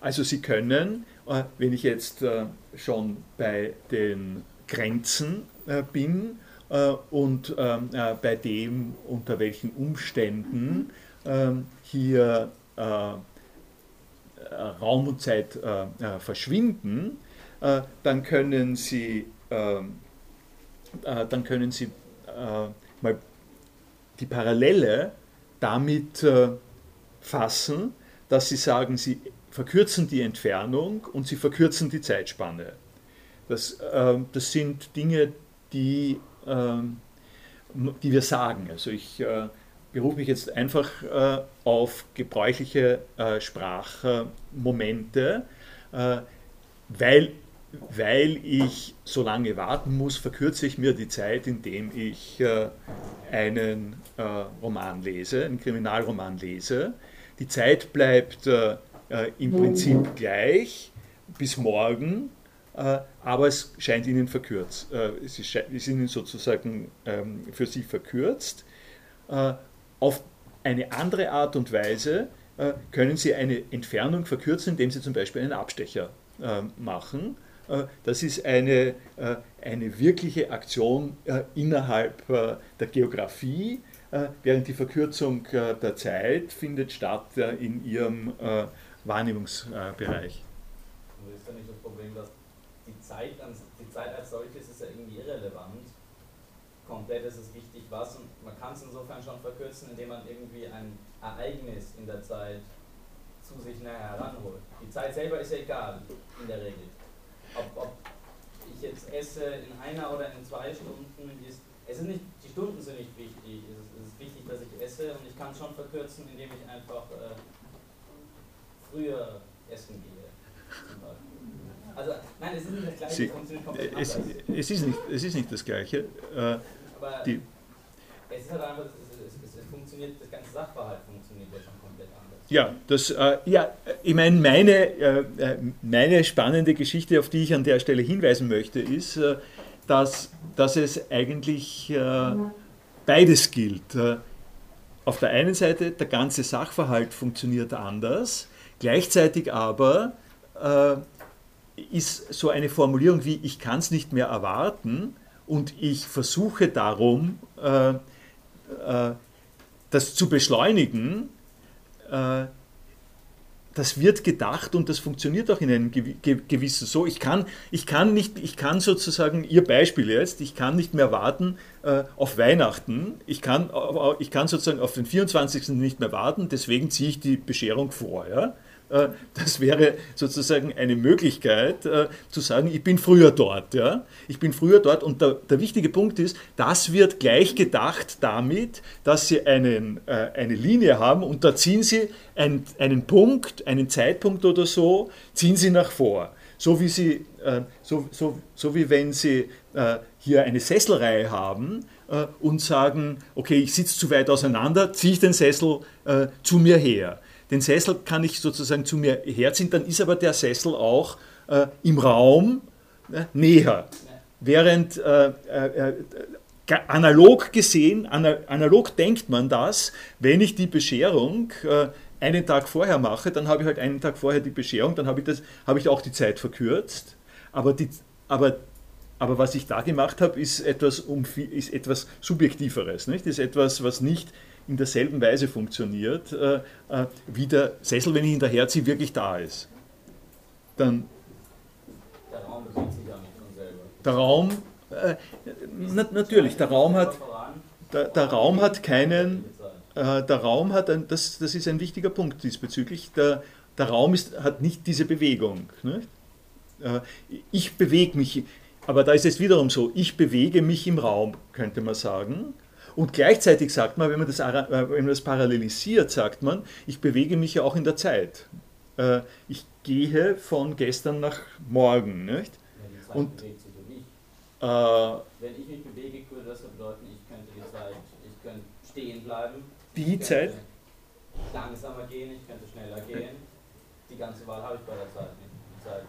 also Sie können, äh, wenn ich jetzt äh, schon bei den Grenzen bin und bei dem, unter welchen Umständen hier Raum und Zeit verschwinden, dann können Sie, dann können Sie mal die Parallele damit fassen, dass sie sagen, sie verkürzen die Entfernung und sie verkürzen die Zeitspanne. Das, ähm, das sind Dinge, die, ähm, die wir sagen. Also ich äh, berufe mich jetzt einfach äh, auf gebräuchliche äh, Sprachmomente, äh, weil, weil ich so lange warten muss, verkürze ich mir die Zeit, indem ich äh, einen äh, Roman lese, einen Kriminalroman lese. Die Zeit bleibt im Prinzip gleich bis morgen, aber es scheint ihnen verkürzt. es ist ihnen sozusagen ähm, für sie verkürzt auf eine andere Art und Weise äh, können Sie eine Entfernung verkürzen, indem Sie zum Beispiel einen Abstecher äh, machen. Äh, das ist eine, äh, eine wirkliche Aktion äh, innerhalb äh, der Geografie, während die Verkürzung der Zeit findet statt in Ihrem Wahrnehmungsbereich. Und ist da nicht das Problem, dass die Zeit, die Zeit als solches ist ja irgendwie irrelevant. Komplett ist es wichtig, was und man kann es insofern schon verkürzen, indem man irgendwie ein Ereignis in der Zeit zu sich näher heranholt. Die Zeit selber ist ja egal, in der Regel. Ob, ob ich jetzt esse in einer oder in zwei Stunden, ist, es ist nicht, die Stunden sind nicht wichtig. Es ist, es ist wichtig, dass ich esse und ich kann es schon verkürzen, indem ich einfach äh, früher essen gehe. Also, nein, es ist nicht das Gleiche, Sie, es, es, ist nicht, es ist nicht das Gleiche. Äh, Aber die, es ist halt einfach, es, es, es, funktioniert, das ganze Sachverhalt funktioniert ja schon komplett anders. Ja, das, äh, ja ich meine, meine, äh, äh, meine spannende Geschichte, auf die ich an der Stelle hinweisen möchte, ist, äh, dass, dass es eigentlich äh, beides gilt. Äh, auf der einen Seite, der ganze Sachverhalt funktioniert anders, gleichzeitig aber ist so eine Formulierung wie ich kann es nicht mehr erwarten und ich versuche darum, äh, das zu beschleunigen, äh, das wird gedacht und das funktioniert auch in einem gewissen so. Ich kann, ich kann nicht, ich kann sozusagen, Ihr Beispiel jetzt, ich kann nicht mehr warten äh, auf Weihnachten. Ich kann, ich kann sozusagen auf den 24. nicht mehr warten, deswegen ziehe ich die Bescherung vor. Ja? Äh, das wäre sozusagen eine Möglichkeit äh, zu sagen, ich bin früher dort. Ja? Ich bin früher dort und der, der wichtige Punkt ist, das wird gleich gedacht damit, dass Sie einen, äh, eine Linie haben und da ziehen Sie einen, einen Punkt, einen Zeitpunkt oder so, ziehen Sie nach vor. So wie, Sie, so, so, so wie wenn Sie hier eine Sesselreihe haben und sagen, okay, ich sitze zu weit auseinander, ziehe ich den Sessel zu mir her den Sessel kann ich sozusagen zu mir herziehen, dann ist aber der Sessel auch äh, im Raum äh, näher. Während äh, äh, äh analog gesehen, analog denkt man das, wenn ich die Bescherung äh, einen Tag vorher mache, dann habe ich halt einen Tag vorher die Bescherung, dann habe ich, das, ich auch die Zeit verkürzt. Aber, die, aber, aber was ich da gemacht habe, ist etwas, um, ist etwas Subjektiveres. Nicht? Ist etwas, was nicht in derselben Weise funktioniert, äh, äh, wie der Sessel, wenn ich ihn daherziehe, wirklich da ist. Dann der Raum bewegt sich ja nicht von selber. Der Raum, äh, na, natürlich, der Raum hat, der, der Raum hat keinen, äh, der Raum hat, ein, das, das ist ein wichtiger Punkt diesbezüglich, der, der Raum ist, hat nicht diese Bewegung. Nicht? Äh, ich bewege mich, aber da ist es wiederum so, ich bewege mich im Raum, könnte man sagen. Und gleichzeitig sagt man, wenn man das, äh, wenn man das parallelisiert, sagt man, ich bewege mich ja auch in der Zeit. Äh, ich gehe von gestern nach morgen. Nicht? Ja, und, bewegt sich und ich. Äh, wenn ich mich bewege, würde das bedeuten, ich könnte die Zeit, ich könnte stehen bleiben. Die Zeit? Langsamer gehen, ich könnte schneller gehen. Die ganze Wahl habe ich bei der Zeit nicht. Die Zeit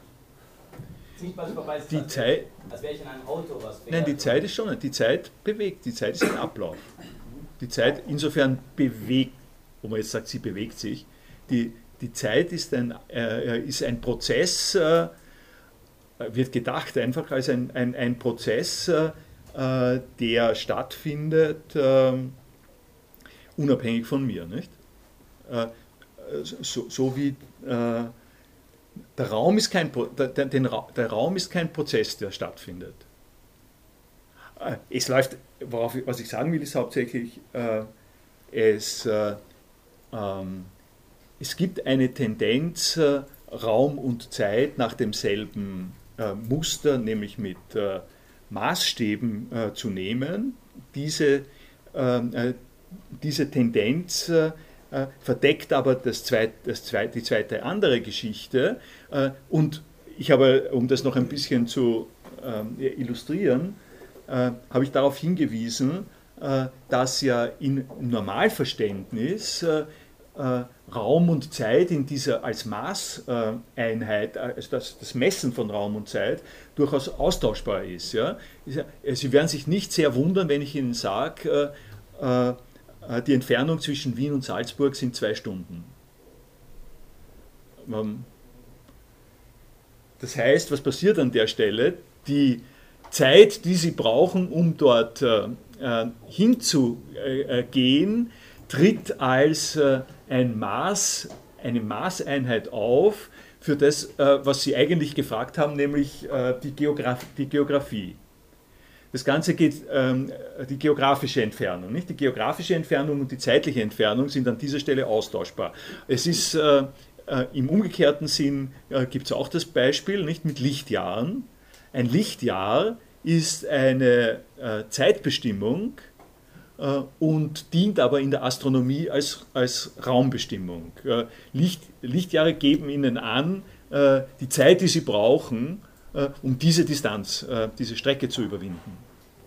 zieht was vorbei. Die Zeit, als wäre ich in einem Auto was. Nein, die Zeit ist schon, die Zeit bewegt, die Zeit ist ein Ablauf. Die Zeit insofern bewegt, wo man jetzt sagt, sie bewegt sich, die, die Zeit ist ein, äh, ist ein Prozess, äh, wird gedacht einfach als ein, ein, ein Prozess, äh, der stattfindet, äh, unabhängig von mir. Nicht? Äh, so, so wie äh, der Raum ist kein, der, der, der Raum ist kein Prozess, der stattfindet. Äh, es läuft, worauf, was ich sagen will, ist hauptsächlich, äh, es, äh, ähm, es gibt eine Tendenz, Raum und Zeit nach demselben Muster, nämlich mit Maßstäben zu nehmen. Diese, diese Tendenz verdeckt aber das zweit, das zweit, die zweite andere Geschichte. und ich habe, um das noch ein bisschen zu illustrieren, habe ich darauf hingewiesen, äh, dass ja im Normalverständnis äh, äh, Raum und Zeit in dieser als Maßeinheit, also das, das, Messen von Raum und Zeit, durchaus austauschbar ist. Ja? Sie werden sich nicht sehr wundern, wenn ich Ihnen sage, die Entfernung zwischen Wien und Salzburg sind zwei Stunden. Ähm, das heißt, was passiert an der Stelle? Die Zeit, die Sie brauchen, um dort äh, hinzugehen, tritt als äh, ein Maß, eine Maßeinheit auf für das, äh, was Sie eigentlich gefragt haben, nämlich die, Geograf die Geografie. Das Ganze geht ähm, die geografische Entfernung. Nicht? Die geografische Entfernung und die zeitliche Entfernung sind an dieser Stelle austauschbar. Es ist äh, äh, im umgekehrten Sinn äh, gibt es auch das Beispiel nicht mit Lichtjahren. Ein Lichtjahr ist eine äh, Zeitbestimmung äh, und dient aber in der Astronomie als, als Raumbestimmung. Äh, Licht, Lichtjahre geben Ihnen an, die Zeit, die Sie brauchen, um diese Distanz, äh, diese Strecke zu überwinden.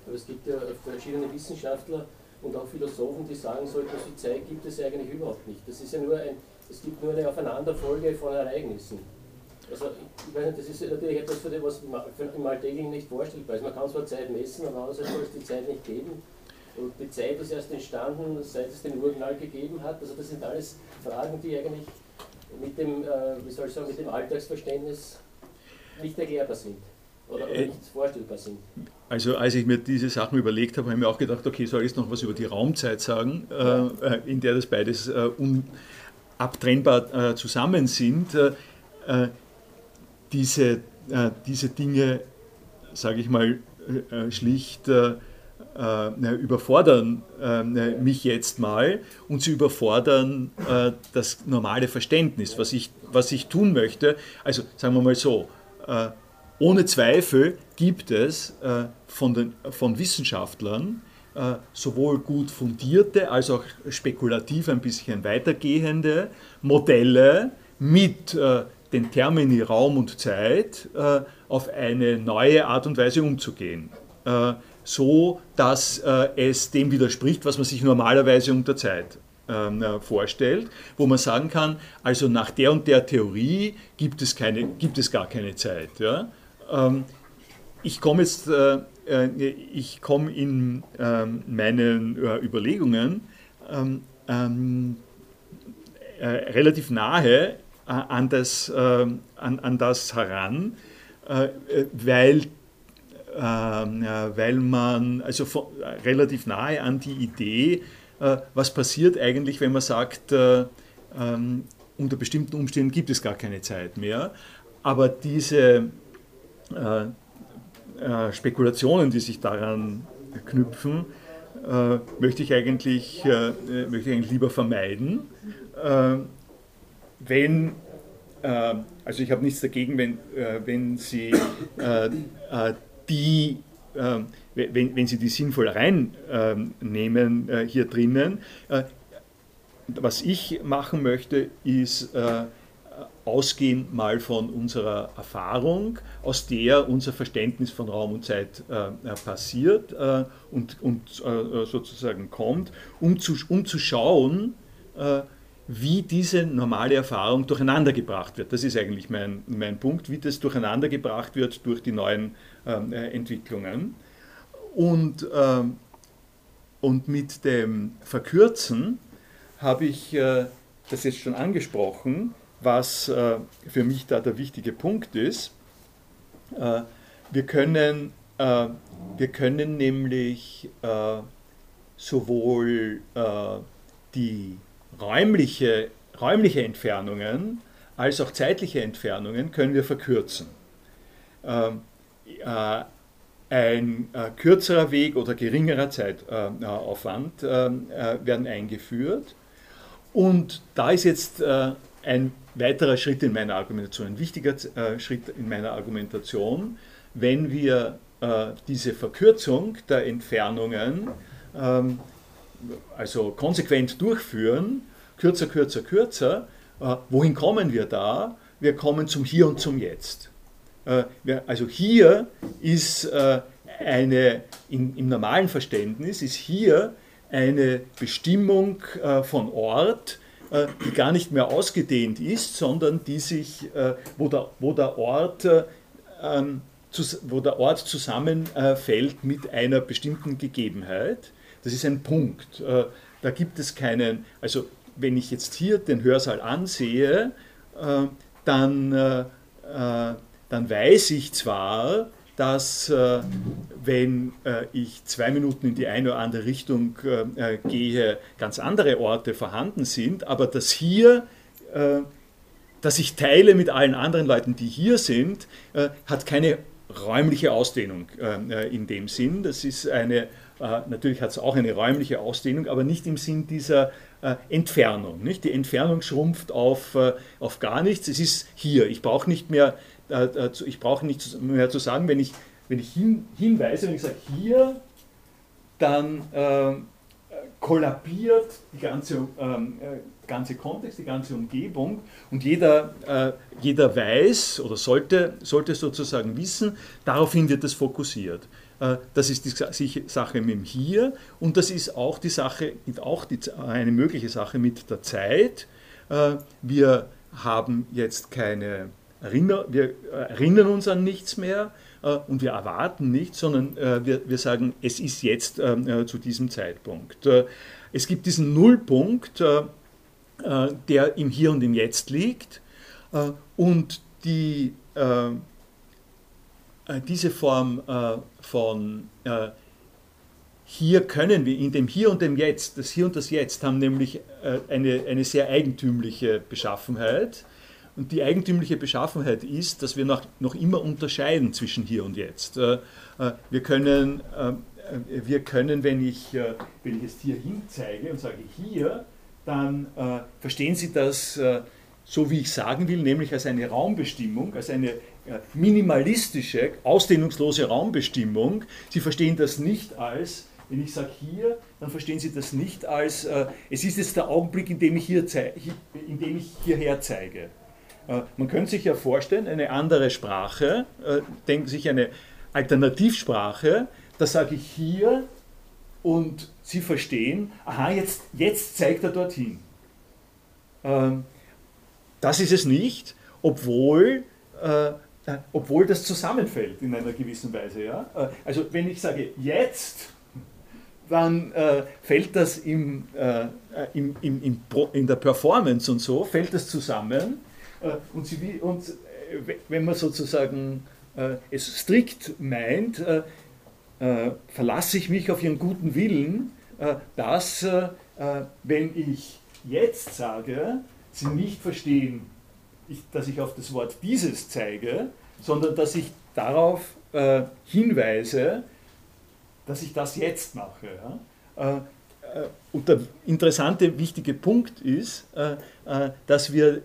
Aber es gibt ja verschiedene Wissenschaftler und auch Philosophen, die sagen, so etwas wie Zeit gibt es eigentlich überhaupt nicht. Das ist ja nur ein, es gibt nur eine Aufeinanderfolge von Ereignissen. Also, ich weiß nicht, das ist natürlich etwas, für das, was im Alltäglichen nicht vorstellbar ist. Man kann zwar Zeit messen, aber andererseits soll es die Zeit nicht geben. Und die Zeit ist erst entstanden, seit es den Urknall gegeben hat. Also, das sind alles Fragen, die eigentlich mit dem, äh, wie soll ich sagen, mit dem Alltagsverständnis nicht erklärbar sind oder, oder äh, nicht vorstellbar sind. Also als ich mir diese Sachen überlegt habe, habe ich mir auch gedacht, okay, soll ich jetzt noch was über die Raumzeit sagen, ja. äh, in der das beides äh, unabtrennbar äh, zusammen sind. Äh, diese, äh, diese Dinge, sage ich mal, äh, schlicht äh, überfordern mich jetzt mal und sie überfordern das normale Verständnis, was ich, was ich tun möchte. Also sagen wir mal so, ohne Zweifel gibt es von, den, von Wissenschaftlern sowohl gut fundierte als auch spekulativ ein bisschen weitergehende Modelle mit den Termini Raum und Zeit äh, auf eine neue Art und Weise umzugehen. Äh, so, dass äh, es dem widerspricht, was man sich normalerweise unter Zeit äh, vorstellt, wo man sagen kann, also nach der und der Theorie gibt es, keine, gibt es gar keine Zeit. Ja? Ähm, ich komme jetzt, äh, äh, ich komme in ähm, meinen Überlegungen ähm, ähm, relativ nahe an, das, ähm, an, an das heran, weil, ähm, weil man also relativ nahe an die Idee, was passiert eigentlich, wenn man sagt, ähm, unter bestimmten Umständen gibt es gar keine Zeit mehr. Aber diese Spekulationen, die sich daran knüpfen, möchte ich eigentlich, möchte ich eigentlich lieber vermeiden wenn, äh, also ich habe nichts dagegen, wenn, äh, wenn Sie äh, äh die, äh, wenn, wenn Sie die sinnvoll reinnehmen äh, hier drinnen. was ich machen möchte, ist ausgehen mal von unserer Erfahrung, aus der unser Verständnis von Raum und Zeit passiert und, und sozusagen kommt, um zu, um zu schauen, wie diese normale Erfahrung durcheinandergebracht wird. Das ist eigentlich mein, mein Punkt, wie das durcheinandergebracht wird durch die neuen ähm, äh, Entwicklungen. Und, ähm, und mit dem Verkürzen habe ich äh, das jetzt schon angesprochen, was äh, für mich da der wichtige Punkt ist. Äh, wir, können, äh, wir können nämlich äh, sowohl die räumliche, räumliche Entfernungen als auch zeitliche Entfernungen können wir verkürzen. Äh, ein äh, kürzerer Weg oder geringerer Zeitaufwand äh, werden eingeführt und da ist jetzt ein weiterer Schritt in meiner Argumentation, ein wichtiger Schritt in meiner Argumentation, wenn wir diese Verkürzung der Entfernungen ähm, also konsequent durchführen, kürzer, kürzer, kürzer, wohin kommen wir da? Wir kommen zum Hier und zum Jetzt. Also hier ist eine, in, im normalen Verständnis ist hier eine Bestimmung äh, von Ort, äh, die gar nicht mehr ausgedehnt ist, sondern die sich, äh, wo, der, wo, der Ort, ähm, wo der Ort zusammenfällt mit einer bestimmten Gegebenheit. Das ist ein Punkt. Äh, da gibt es keinen, also wenn ich jetzt hier den Hörsaal ansehe, äh, dann, äh, dann weiß ich zwar, dass äh, wenn äh, ich zwei Minuten in die eine oder andere Richtung äh, gehe, ganz andere Orte vorhanden sind, aber dass hier, dass ich teile mit allen anderen Leuten, die hier sind, hat keine räumliche Ausdehnung in dem Sinn. Das ist eine, natürlich hat es auch eine räumliche Ausdehnung, aber nicht im Sinn dieser Entfernung. Nicht? Die Entfernung schrumpft auf, auf gar nichts. Es ist hier. Ich brauche nicht mehr äh, äh, ich brauche nicht mehr zu sagen, wenn ich, wenn ich hin, hinweise, wenn ich sage hier, dann äh, kollabiert die ganze, ähm, äh, ganze Kontext, die ganze Umgebung und jeder, äh, jeder weiß oder sollte, sollte sozusagen wissen, daraufhin wird es fokussiert. Äh, das ist die Sache mit dem Hier und das ist auch die Sache, auch die, eine mögliche Sache mit der Zeit. Wir haben jetzt keine erinner, wir erinnern uns an nichts mehr äh, und wir erwarten nichts, sondern äh, wir, wir sagen, es ist jetzt ähm, äh, zu diesem Zeitpunkt. Äh, es gibt diesen Nullpunkt, äh, äh, der im Hier und im Jetzt liegt und die, diese Form von hier können wir in dem Hier und dem Jetzt, das Hier und das Jetzt haben nämlich eine, eine sehr eigentümliche Beschaffenheit und die eigentümliche Beschaffenheit ist, dass wir noch, noch immer unterscheiden zwischen hier und jetzt. Äh, äh, wir können, äh, wir können wenn, ich, wenn ich jetzt hier hin zeige und sage hier, dann verstehen Sie das so, wie ich sagen will, nämlich als eine Raumbestimmung, als eine minimalistische, ausdehnungslose Raumbestimmung. Sie verstehen das nicht als, wenn ich sage hier, dann verstehen Sie das nicht als, es ist jetzt der Augenblick, in dem ich, hier in dem ich hierher zeige. Äh, man könnte sich ja vorstellen, eine andere Sprache, äh, denken sich eine Alternativsprache, da sage ich hier und Sie verstehen, aha, jetzt, jetzt zeigt er dorthin. Ähm, das ist es nicht, obwohl, äh, obwohl das zusammenfällt in einer gewissen Weise. Also wenn ich sage jetzt, dann fällt das im, in der Performance und so, fällt das zusammen und, sie, und äh, wenn man sozusagen äh, es strikt meint, verlasse ich mich auf ihren guten Willen, dass, wenn ich jetzt sage, sie nicht verstehen, dass ich auf das Wort dieses zeige, sondern dass ich darauf hinweise, dass ich das jetzt mache. Äh, und der interessante, wichtige Punkt ist, äh, äh, dass wir,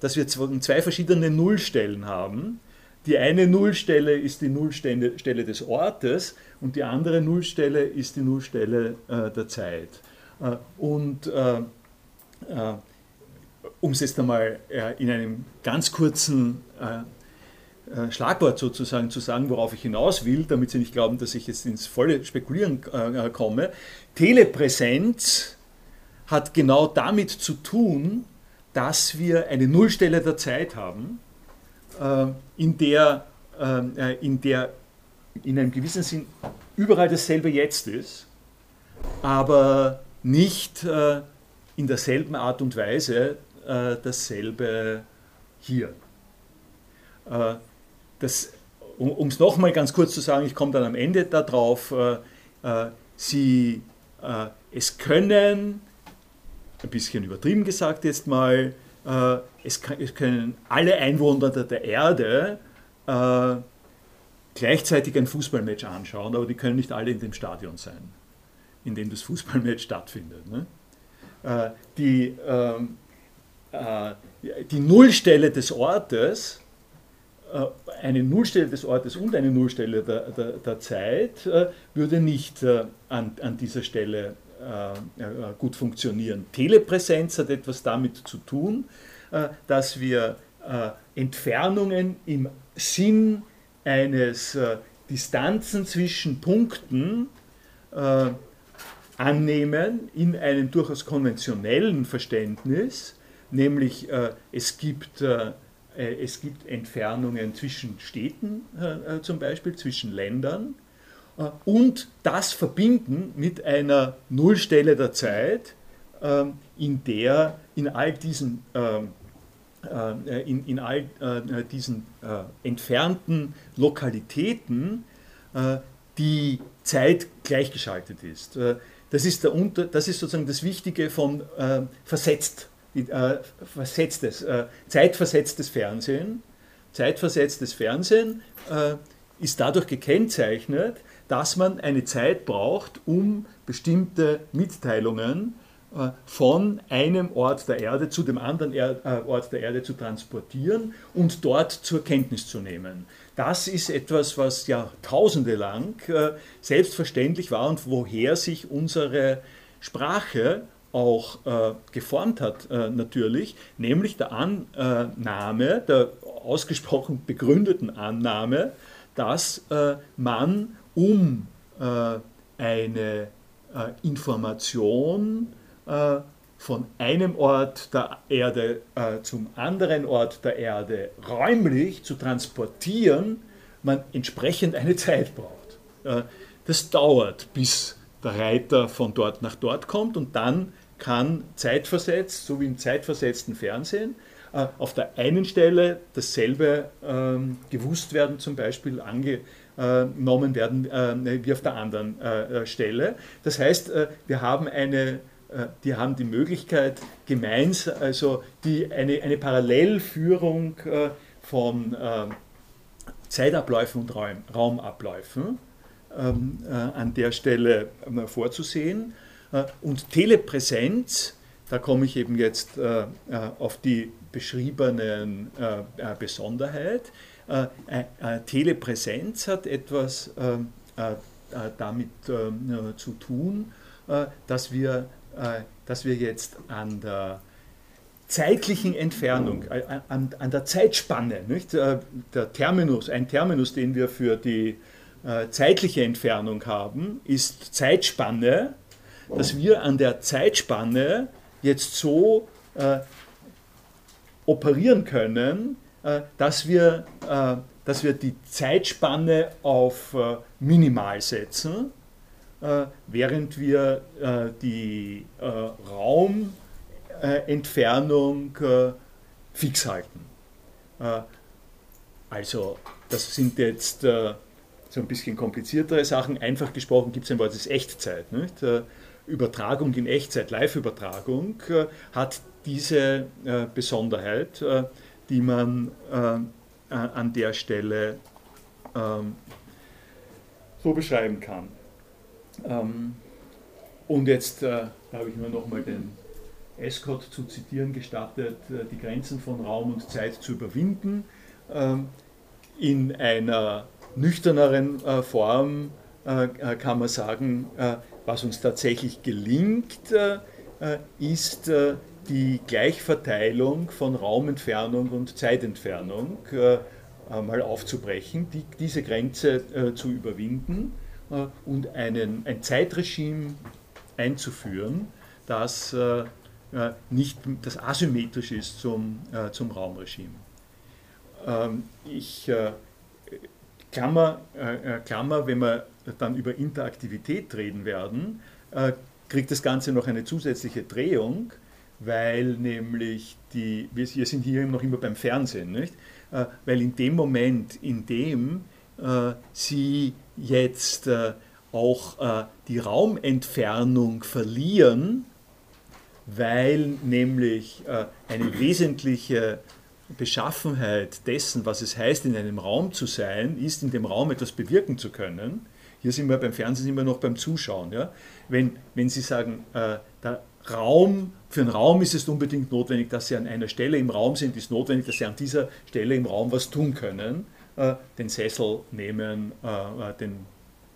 dass wir zwei verschiedene Nullstellen haben. Die eine Nullstelle ist die Nullstelle des Ortes und die andere Nullstelle ist die Nullstelle der Zeit. Und um es jetzt einmal in einem ganz kurzen Schlagwort sozusagen zu sagen, worauf ich hinaus will, damit Sie nicht glauben, dass ich jetzt ins volle Spekulieren äh, komme. Telepräsenz hat genau damit zu tun, dass wir eine Nullstelle der Zeit haben, äh, in der, in der in einem gewissen Sinn überall dasselbe Jetzt ist, aber nicht in derselben Art und Weise dasselbe hier das, um es nochmal ganz kurz zu sagen, ich komme dann am Ende darauf, äh, äh, Sie, äh, es können, ein bisschen übertrieben gesagt jetzt mal, äh, es, kann, es, können alle Einwohner der Erde äh, gleichzeitig ein Fußballmatch anschauen, aber die können nicht alle in dem Stadion sein, in dem das Fußballmatch stattfindet. Ne? die, ähm, die Nullstelle des Ortes, eine Nullstelle des Ortes und eine Nullstelle der, der, der Zeit würde nicht an, an dieser Stelle gut funktionieren. Telepräsenz hat etwas damit zu tun, dass wir Entfernungen im Sinn eines Distanzen zwischen Punkten äh, annehmen in einem durchaus konventionellen Verständnis, nämlich äh, es, gibt, äh, äh es gibt Entfernungen zwischen Städten äh, äh, zum Beispiel, zwischen Ländern und das verbinden mit einer Nullstelle der Zeit, ähm, in der in all diesen ähm, in, in all diesen entfernten Lokalitäten die Zeit gleichgeschaltet ist. Äh, das ist, der das ist sozusagen das Wichtige von äh, versetzt, äh, versetztes, äh, zeitversetztes Fernsehen. Zeitversetztes Fernsehen äh, ist dadurch gekennzeichnet, dass man eine Zeit braucht, um bestimmte Mitteilungen äh, von einem Ort der Erde zu dem anderen Ort der Erde zu transportieren und dort zur Kenntnis zu nehmen. Das ist etwas, was jahrtausende lang äh, selbstverständlich war und woher sich unsere Sprache auch äh, geformt hat äh, natürlich, nämlich der Annahme, der ausgesprochen begründeten Annahme, dass äh, man um äh, eine äh, Information von einem Ort der Erde äh, zum anderen Ort der Erde räumlich zu transportieren, man entsprechend eine Zeit braucht. Äh, das dauert, bis der Reiter von dort nach dort kommt und dann kann zeitversetzt, so wie im zeitversetzten Fernsehen, äh, auf der einen Stelle dasselbe ähm, gewusst werden, zum Beispiel angenommen werden äh, wie auf der anderen äh, Stelle. Das heißt, äh, wir haben eine äh, die haben die Möglichkeit, gemeinsam, also die, eine, eine Parallelführung äh, von äh, Zeitabläufen und Raum, Raumabläufen ähm, an der Stelle vorzusehen. Und Telepräsenz, da komme ich eben jetzt auf die beschriebenen Besonderheit. Telepräsenz hat etwas damit zu tun, dass wir äh, dass wir jetzt an der zeitlichen Entfernung, äh, an, an der Zeitspanne, nicht? Äh, der Terminus, ein Terminus, den wir für die zeitliche Entfernung haben, ist Zeitspanne, dass wir an der Zeitspanne jetzt so äh, operieren können, äh, dass, wir, äh, dass wir die Zeitspanne auf minimal setzen äh, während wir äh, die äh, Raumentfernung fix halten. also das sind jetzt so ein bisschen kompliziertere Sachen. Einfach gesprochen gibt es ein Wort, das ist Echtzeit. Nicht? Übertragung in Echtzeit, Live-Übertragung hat diese Besonderheit, die man an der Stelle ähm, so beschreiben kann. Ähm, und jetzt äh, habe ich nur noch mal den Escott zu zitieren gestattet, äh, die Grenzen von Raum und Zeit zu überwinden. Ähm, in einer nüchterneren äh, Form äh, äh, kann man sagen, äh, was uns tatsächlich gelingt, ist die Gleichverteilung von Raumentfernung und Zeitentfernung mal aufzubrechen, die, diese Grenze zu überwinden äh, und einen, ein Zeitregime einzuführen, das äh, äh, nicht das asymmetrisch ist zum, zum Raumregime. Ähm, ich Klammer, Klammer, wenn wir dann über Interaktivität reden werden, kriegt das Ganze noch eine zusätzliche Drehung, weil nämlich die, wir sind hier noch immer beim Fernsehen, nicht? weil in dem Moment, in dem Sie jetzt äh, auch äh, die Raumentfernung verlieren, weil nämlich äh, eine wesentliche Beschaffenheit dessen, was es heißt, in einem Raum zu sein, ist, in dem Raum etwas bewirken zu können. Hier sind wir beim Fernsehen sind wir noch beim Zuschauen. Ja? Wenn, wenn Sie sagen, äh, der Raum, für einen Raum ist es unbedingt notwendig, dass Sie an einer Stelle im Raum sind, ist notwendig, dass Sie an dieser Stelle im Raum was tun können. Äh, den Sessel nehmen, äh, äh den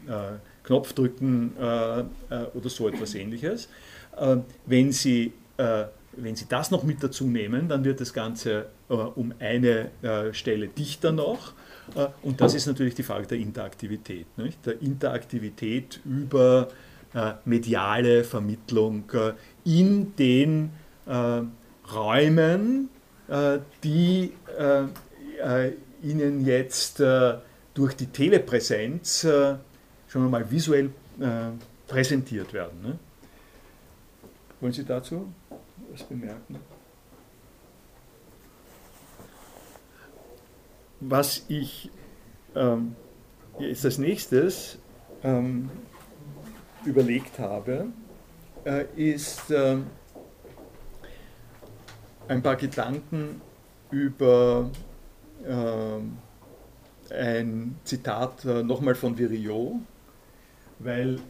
äh, Knopf drücken äh, oder so etwas ähnliches. wenn Sie wenn Sie das noch mit dazu nehmen, dann wird das Ganze um eine Stelle dichter noch. Äh, und das ist natürlich die Frage der Interaktivität. Nicht? Der Interaktivität über äh, mediale Vermittlung äh, in den Räumen, die Ihnen jetzt durch die Telepräsenz schon einmal visuell präsentiert werden. Ne? Wollen Sie dazu was bemerken? Was ich ähm, jetzt als nächstes ähm, überlegt habe, äh, ist äh, ein paar Gedanken über äh, ein Zitat äh, nochmal von Virilot, weil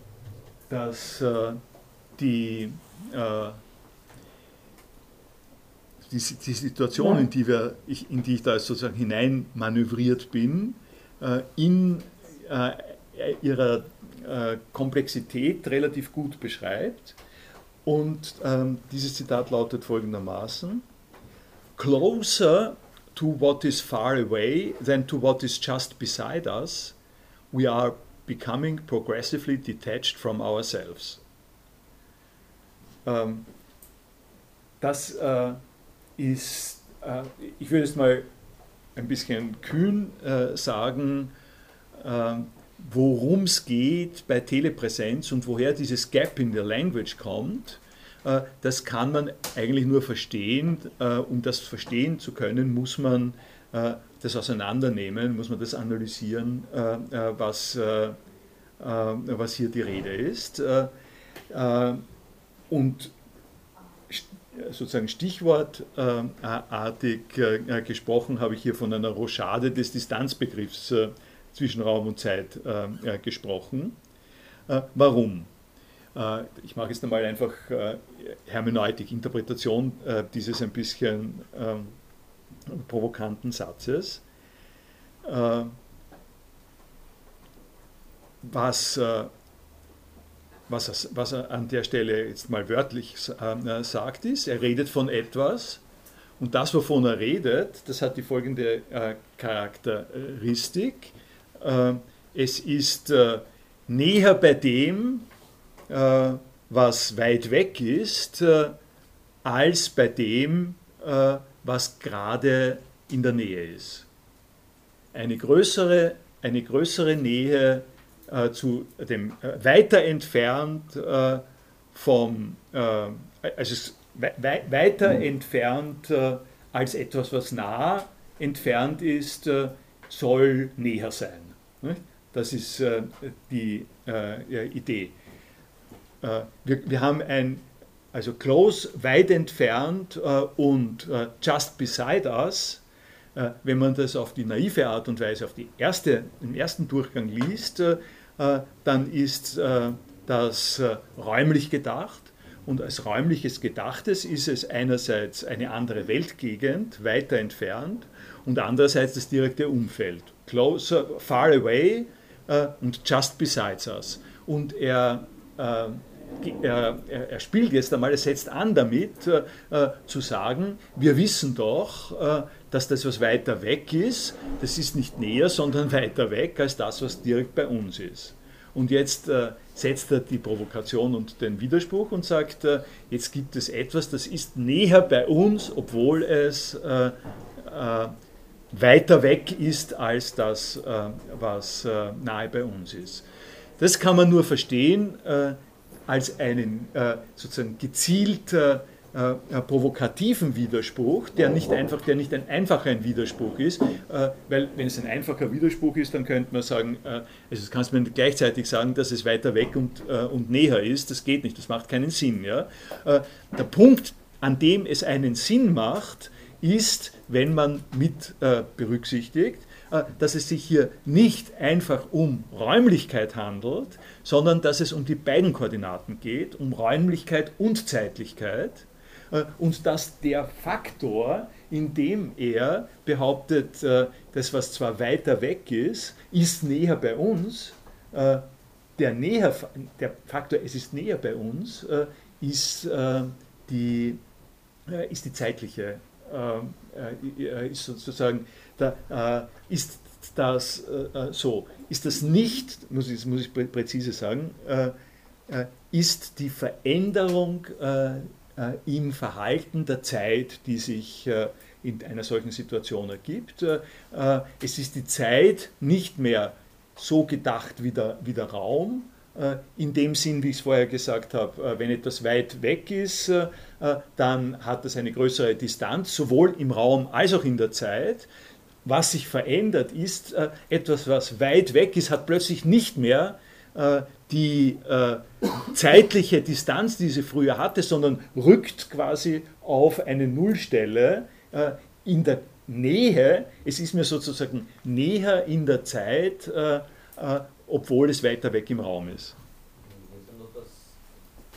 das äh, die äh, die, die Situation, in die, wir, ich, in die ich da sozusagen hinein manövriert bin, äh, in äh, ihrer äh, Komplexität relativ gut beschreibt. Und ähm, dieses Zitat lautet folgendermaßen: Closer to what is far away than to what is just beside us, we are becoming progressively detached from ourselves. Ähm, das äh, ist, äh, ich würde es mal ein bisschen kühn äh, sagen, äh, worum es geht bei Telepräsenz und woher dieses Gap in der Language kommt. Äh, das kann man eigentlich nur verstehen. Äh, um das verstehen zu können, muss man das auseinandernehmen, muss man das analysieren, was, was hier die Rede ist. Und sozusagen stichwortartig äh, gesprochen, habe ich hier von einer Rochade des Distanzbegriffs äh, zwischen Raum und Zeit äh, gesprochen. Warum? Ich mache jetzt einmal einfach Hermeneutik, Interpretation dieses ein bisschen ähm, provokanten Satzes. Was was er, was er an der Stelle jetzt mal wörtlich äh, sagt, ist, er redet von etwas und das, wovon er redet, das hat die folgende äh, Charakteristik. Äh, es ist äh, näher bei dem, äh, was weit weg ist, äh, als bei dem, was gerade in der Nähe ist. Eine größere, eine größere Nähe äh, zu dem äh, weiter entfernt äh, vom, äh, also we weiter mhm. entfernt äh, als etwas, was nah entfernt ist, äh, soll näher sein. Nicht? Das ist die Idee. Wir, wir, haben ein, also close, weit entfernt und just beside us wenn man das auf die naive Art und Weise, auf die erste, im ersten Durchgang liest, dann ist äh, das äh, räumlich gedacht. Und als räumliches Gedachtes ist es einerseits eine andere Weltgegend, weiter entfernt, und andererseits das direkte Umfeld. Closer, far away und just besides us. Und er, er, er, spielt jetzt einmal, er setzt an damit, zu sagen, wir wissen doch, dass das, was weiter weg ist, das ist nicht näher, sondern weiter weg als das, was direkt bei uns ist. Und jetzt äh, setzt er die Provokation und den Widerspruch und sagt, äh, jetzt gibt es etwas, das ist näher bei uns, obwohl es äh, äh weiter weg ist als das, äh, was äh, nahe bei uns ist. Das kann man nur verstehen als einen sozusagen gezielt äh, äh, provokativen Widerspruch, der nicht einfach, der nicht ein einfacher ein Widerspruch ist, äh, weil wenn es ein einfacher Widerspruch ist, dann könnte man sagen, äh, also kannst du mir gleichzeitig sagen, dass es weiter weg und, äh, und näher ist, das geht nicht, das macht keinen Sinn. Ja? Äh, der Punkt, an dem es einen Sinn macht, ist, wenn man mit berücksichtigt, dass es sich hier nicht einfach um Räumlichkeit handelt, sondern dass es um die beiden Koordinaten geht, um Räumlichkeit und Zeitlichkeit. Und dass der Faktor, in dem er behauptet, das, was zwar weiter weg ist, ist näher bei uns, der, näher, der Faktor, es ist näher bei uns, ist, die, ist die zeitliche äh, äh, ist sozusagen, äh, ist das so, ist das nicht, muss ich, muss ich präzise sagen, ist die Veränderung im Verhalten der Zeit, die sich in einer solchen Situation ergibt. Es ist die Zeit nicht mehr so gedacht wie der, wie der Raum, äh, in dem Sinn, wie ich es vorher gesagt habe, äh, wenn etwas weit weg ist, äh, dann hat es eine größere Distanz, sowohl im Raum als auch in der Zeit. Was sich verändert, ist etwas, was weit weg ist, hat plötzlich nicht mehr die zeitliche Distanz, die sie früher hatte, sondern rückt quasi auf eine Nullstelle in der Nähe. Es ist mir sozusagen näher in der Zeit obwohl es weiter weg im Raum ist.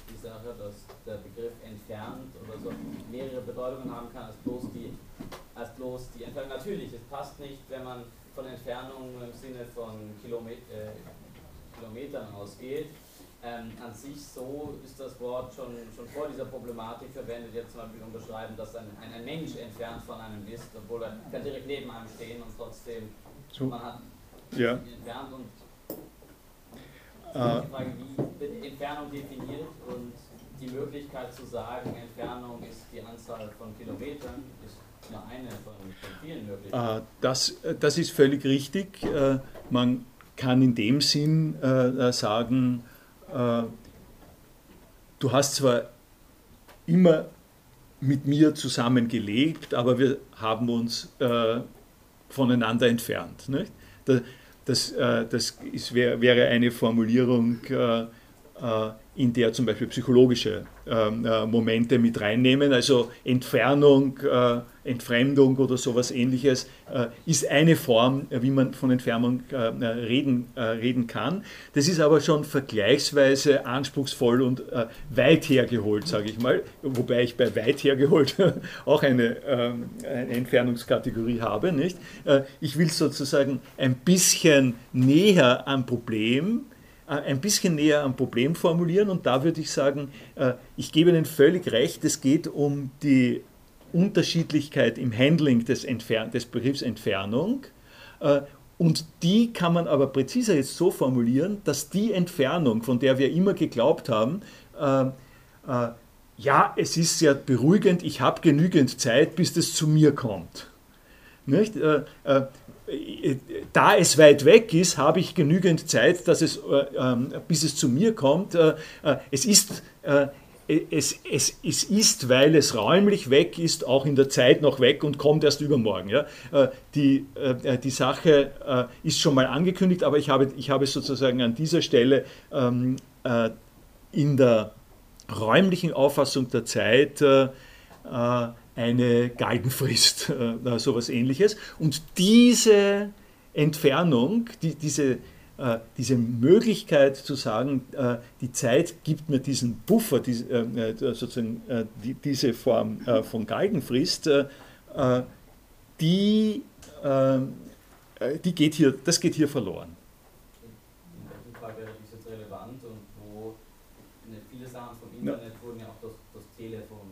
die Sache, dass der Begriff entfernt oder so mehrere Bedeutungen haben kann als bloß die, als bloß die Entfernung. Natürlich, es passt nicht, wenn man von Entfernung im Sinne von Kilomet äh, Kilometern ausgeht. Ähm, an sich so ist das Wort schon, schon vor dieser Problematik verwendet, jetzt zum Beispiel um beschreiben, dass ein, ein, ein Mensch entfernt von einem ist, obwohl er kann direkt neben einem stehen und trotzdem so. man hat ja. entfernt und äh, die Frage, wie wird Entfernung definiert und die Möglichkeit zu sagen, Entfernung ist die Anzahl von Kilometern, ist nur eine von, von vielen Möglichkeiten. Äh, das, das ist völlig richtig. Äh, man kann in dem Sinn sagen, du hast zwar immer mit mir zusammen gelebt, aber wir haben uns voneinander entfernt. Nicht? Das, äh, das ist, wär, wäre eine Formulierung, äh, äh, in der zum Beispiel psychologische ähm, Momente mit reinnehmen, also Entfernung, Entfremdung oder sowas ähnliches, ist eine Form, wie man von Entfernung reden, reden kann. Das ist aber schon vergleichsweise anspruchsvoll und weit hergeholt, sage ich mal, wobei ich bei weit hergeholt auch eine, ähm, eine Entfernungskategorie habe. Nicht? Ich will sozusagen ein bisschen näher am Problem äh, ein bisschen näher am Problem formulieren und da würde ich sagen, äh, ich gebe Ihnen völlig recht, es geht um die Unterschiedlichkeit im Handling des, Entfern des Begriffs Entfernung äh, und die kann man aber präziser jetzt so formulieren, dass die Entfernung, von der wir immer geglaubt haben, ja, es ist sehr beruhigend, ich habe genügend Zeit, bis das zu mir kommt. Nicht? Da es weit weg ist, habe ich genügend Zeit, dass es, äh, ähm, bis es zu mir kommt. Äh, äh, es ist es, es, es, ist, weil es räumlich weg ist, auch in der Zeit noch weg und kommt erst übermorgen. Die, die Sache ist schon mal angekündigt, aber ich habe, ich habe sozusagen an dieser Stelle ähm, in der räumlichen Auffassung der Zeit eine Galgenfrist, äh, sowas ähnliches. Und diese Entfernung, die, diese, äh, diese Möglichkeit zu sagen, äh, die Zeit gibt mir diesen Buffer, die, äh, äh, sozusagen äh, die, diese Form von Galgenfrist, die, die geht hier, das geht hier verloren. In welchem Fall wäre das jetzt relevant und wo ne, viele Sachen vom Internet ja. wurden ja auch das, das Telefon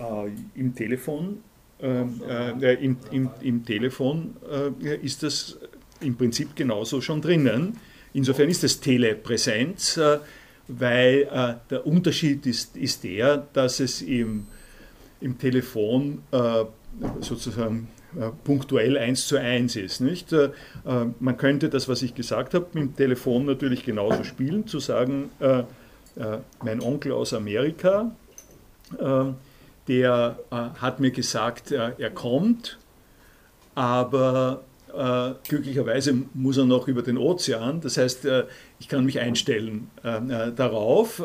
äh, im Telefon, ähm, äh, im, im, im, Telefon äh, ist das im Prinzip genauso schon drinnen. Insofern ist das Telepräsenz, äh, weil äh, der Unterschied ist, ist der, dass es im, im Telefon äh, sozusagen punktuell eins zu eins ist. Nicht? man könnte das, was ich gesagt habe, mit dem Telefon natürlich genauso spielen, zu sagen, mein Onkel aus Amerika, der äh, hat mir gesagt, äh, er kommt, aber äh, glücklicherweise muss er noch über den Ozean. Das heißt, ich kann mich einstellen darauf.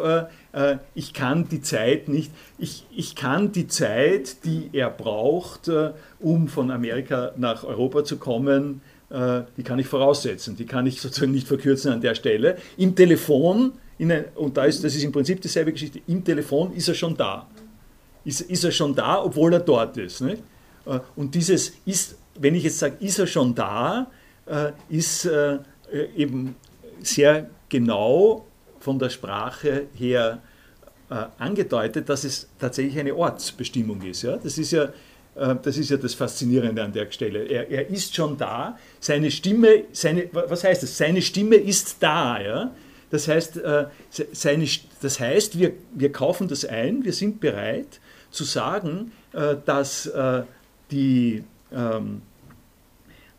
ich kann die Zeit nicht, ich, ich kann die Zeit, die er braucht, um von Amerika nach Europa zu kommen, die kann ich voraussetzen, die kann ich sozusagen nicht verkürzen an der Stelle. Im Telefon, ein, und da ist, das ist im Prinzip dieselbe Geschichte, im Telefon ist er schon da. Ist, ist er schon da, obwohl er dort ist. Nicht? Und dieses ist, wenn ich jetzt sage, ist er schon da, ist eben sehr genau von der Sprache her äh, angedeutet, dass es tatsächlich eine Ortsbestimmung ist. Ja? Das, ist ja, äh, das ist ja das Faszinierende an der Stelle. Er, er ist schon da, seine Stimme, seine, was heißt das? Seine Stimme ist da. Ja? Das heißt, äh, seine, das heißt wir, wir kaufen das ein, wir sind bereit zu sagen, äh, dass äh, die ähm,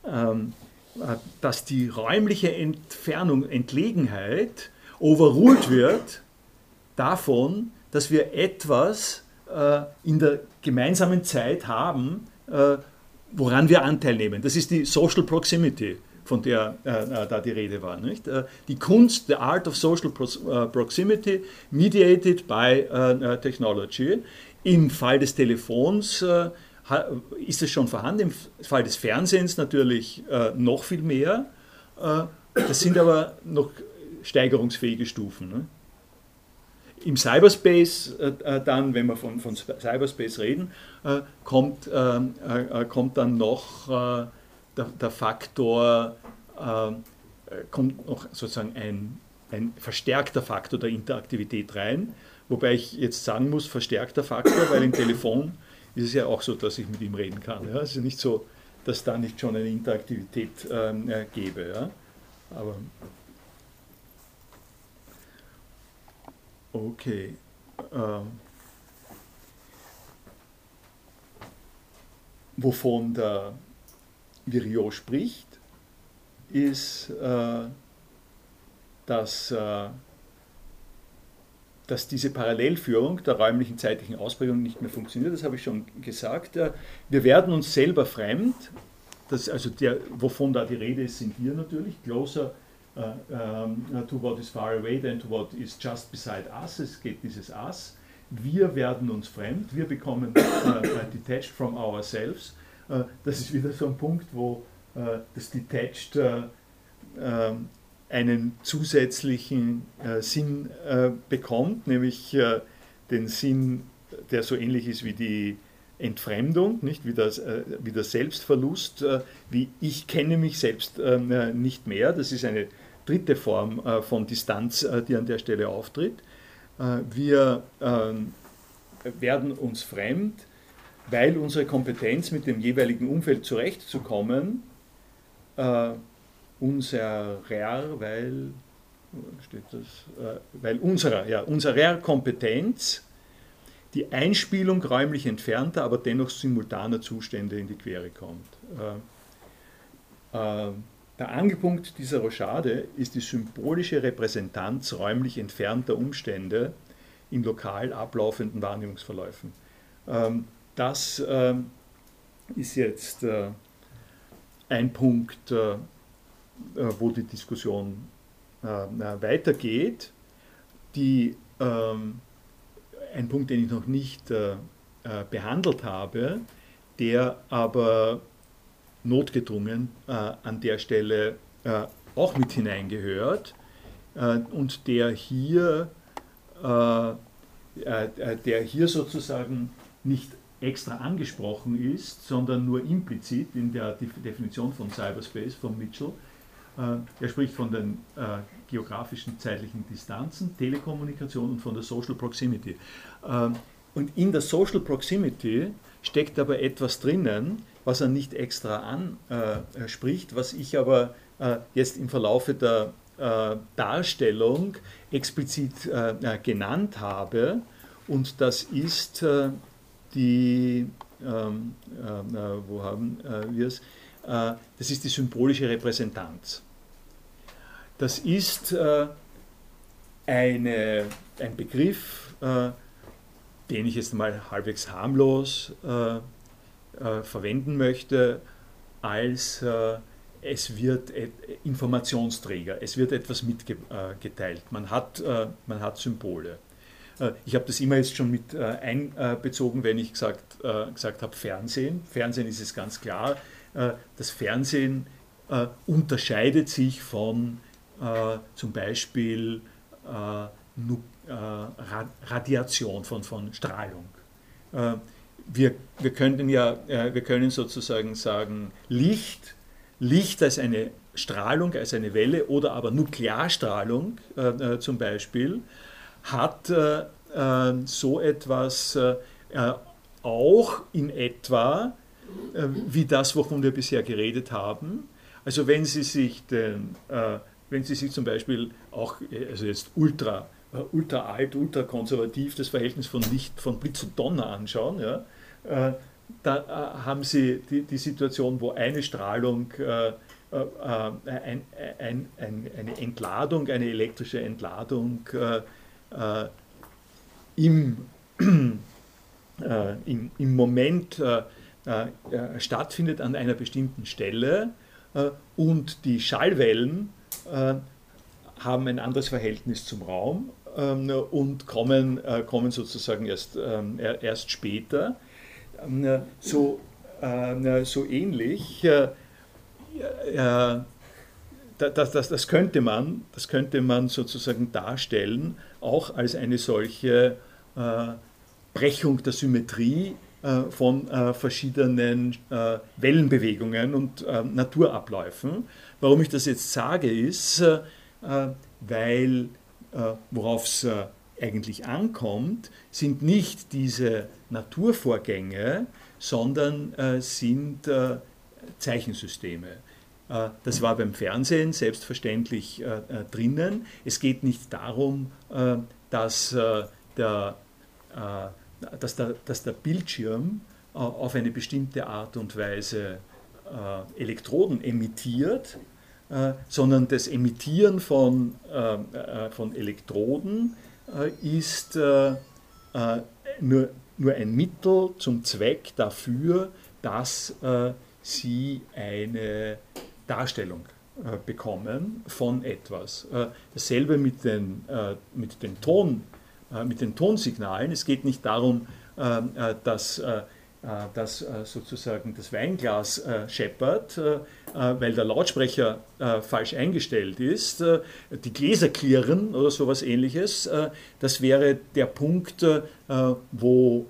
ähm, äh, dass die räumliche Entfernung, Entlegenheit overruled wird davon, dass wir etwas in der gemeinsamen Zeit haben, woran wir Anteil nehmen. Das ist die Social Proximity, von der äh, da die Rede war. Nicht? Die Kunst, the art of social proximity, mediated by technology. Im Fall des Telefons ist es schon vorhanden, im Fall des Fernsehens natürlich äh, noch viel mehr. Äh, das sind aber noch steigerungsfähige Stufen. Ne? Im Cyberspace äh, äh dann, wenn wir von, von Cyberspace reden, äh, kommt, äh, kommt dann noch der, der, Faktor, kommt noch sozusagen ein, ein verstärkter Faktor der Interaktivität rein. Wobei ich jetzt sagen muss, verstärkter Faktor, weil im Telefon ist es ja auch so, dass ich mit ihm reden kann. Ja? Es ist nicht so, dass da nicht schon eine Interaktivität ähm, äh, gäbe. Ja? Aber okay. Ähm, wovon der Virio spricht, ist, äh, dass äh, dass diese Parallelführung der räumlichen zeitlichen Ausprägung nicht mehr funktioniert. Das habe ich schon gesagt. Äh, wir werden uns selber fremd. Das, also der, wovon da die Rede ist, sind wir natürlich. Closer uh, um, to what is far away than to what is just beside us. Es geht dieses Us. Wir werden uns fremd. Wir bekommen uh, detached from ourselves. Uh, das ist wieder so ein Punkt, wo das Detached ähm, einen zusätzlichen äh, Sinn äh, bekommt, nämlich äh, den Sinn, der so ähnlich ist wie die Entfremdung, nicht? Wie, das, äh, wie der Selbstverlust, äh, wie ich kenne mich selbst äh, nicht mehr. Das ist eine dritte Form von Distanz, die an der Stelle auftritt. wir ähm, werden uns fremd, weil unsere Kompetenz mit dem jeweiligen Umfeld zurechtzukommen unserer, weil, steht das, äh, weil unserer, ja, unserer Kompetenz die Einspielung räumlich entfernter, aber dennoch simultaner Zustände in die Quere kommt. Äh, äh, der Angepunkt dieser Rochade ist die symbolische Repräsentanz räumlich entfernter Umstände in lokal ablaufenden Wahrnehmungsverläufen. Ähm, das ist jetzt ein Punkt, wo die Diskussion äh, weitergeht. Die, ähm, ein Punkt, den ich noch nicht äh, behandelt habe, der aber notgedrungen an der Stelle auch mit hineingehört und der hier, der hier sozusagen nicht extra angesprochen ist, sondern nur implizit in der Definition von Cyberspace von Mitchell, äh, er spricht von den äh, geografischen zeitlichen Distanzen, Telekommunikation und von der Social Proximity. Ähm, und in der Social Proximity steckt aber etwas drinnen, was er nicht extra anspricht, was ich aber äh, jetzt im Verlaufe der Darstellung explizit genannt habe. Und das ist die, ähm, wo haben wir es? das ist die symbolische Repräsentanz. Das ist äh, eine, ein Begriff, äh, den ich jetzt mal halbwegs harmlos äh, äh verwenden möchte, als äh, es wird Informationsträger, es wird etwas mitgeteilt, man hat, man hat Symbole. ich habe das immer jetzt schon mit einbezogen, wenn ich gesagt, gesagt habe Fernsehen. Fernsehen ist es ganz klar. das Fernsehen unterscheidet sich von zum Beispiel Radiation, von, von Strahlung. Wir, wir, können ja, wir können sozusagen sagen, Licht, Licht als eine Strahlung, als eine Welle oder aber Nuklearstrahlung äh, äh zum Beispiel, hat äh, äh so etwas äh, auch in etwa wie das, wovon wir bisher geredet haben. Also wenn Sie sich, den, wenn Sie sich zum Beispiel auch, also jetzt ultra, ultra alt, ultra konservativ das Verhältnis von Licht, von Blitz und Donner anschauen, ja, da haben Sie die, die Situation, wo eine Strahlung äh, äh, ein, ein, ein, eine Entladung, eine elektrische Entladung äh, im, im Moment stattfindet an einer bestimmten Stelle und die Schallwellen haben ein anderes Verhältnis zum Raum ähm, und kommen, kommen sozusagen erst, ähm, erst später. Ähm, so, so ähnlich äh, das, das, das, könnte man, das könnte man sozusagen darstellen, auch als eine solche äh, Brechung der Symmetrie äh, von äh, verschiedenen äh, Wellenbewegungen und äh, Naturabläufen. Warum ich das jetzt sage, ist, weil worauf es eigentlich ankommt, sind nicht diese Naturvorgänge, sondern sind Zeichensysteme. Äh, das war beim Fernsehen selbstverständlich äh, äh, drinnen. Es geht nicht darum, dass der, dass der, dass der Bildschirm auf eine bestimmte Art und Weise Elektroden emittiert, sondern das Emittieren von, von Elektroden ist nur, nur ein Mittel zum Zweck dafür, dass sie eine Darstellung äh, bekommen von etwas. Äh, dasselbe mit den, äh, mit, den Ton, mit den Tonsignalen. Es geht nicht darum, dass, dass sozusagen das Weinglas scheppert, weil der Lautsprecher falsch eingestellt ist, die Gläser klirren oder sowas ähnliches. Das wäre der Punkt, wo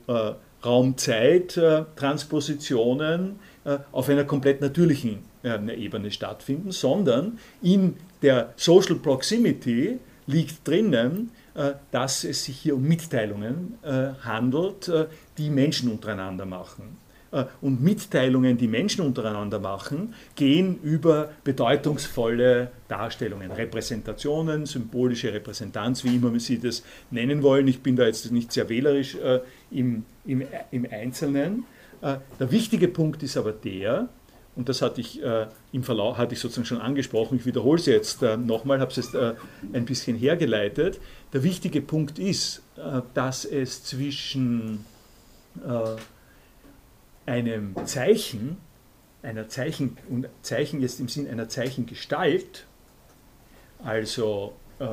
Raum-Zeit, Transpositionen auf einer komplett natürlichen Ebene stattfinden, sondern in der Social Proximity liegt drinnen, äh, dass es sich hier um Mitteilungen äh, handelt, äh, die Menschen untereinander machen. Und Mitteilungen, die Menschen untereinander machen, gehen über bedeutungsvolle Darstellungen, Repräsentationen, symbolische Repräsentanz, wie immer Sie das nennen wollen. Ich bin da jetzt nicht sehr wählerisch im, im, im Einzelnen. Der wichtige Punkt ist aber der, und das hatte ich äh, im Verlauf, hatte ich sozusagen schon angesprochen, ich wiederhole es jetzt äh, nochmal, habe es jetzt äh, ein bisschen hergeleitet. Der wichtige Punkt ist, äh, dass es zwischen äh, einem Zeichen, einer Zeichen, und Zeichen jetzt im Sinn einer Zeichengestalt, also äh,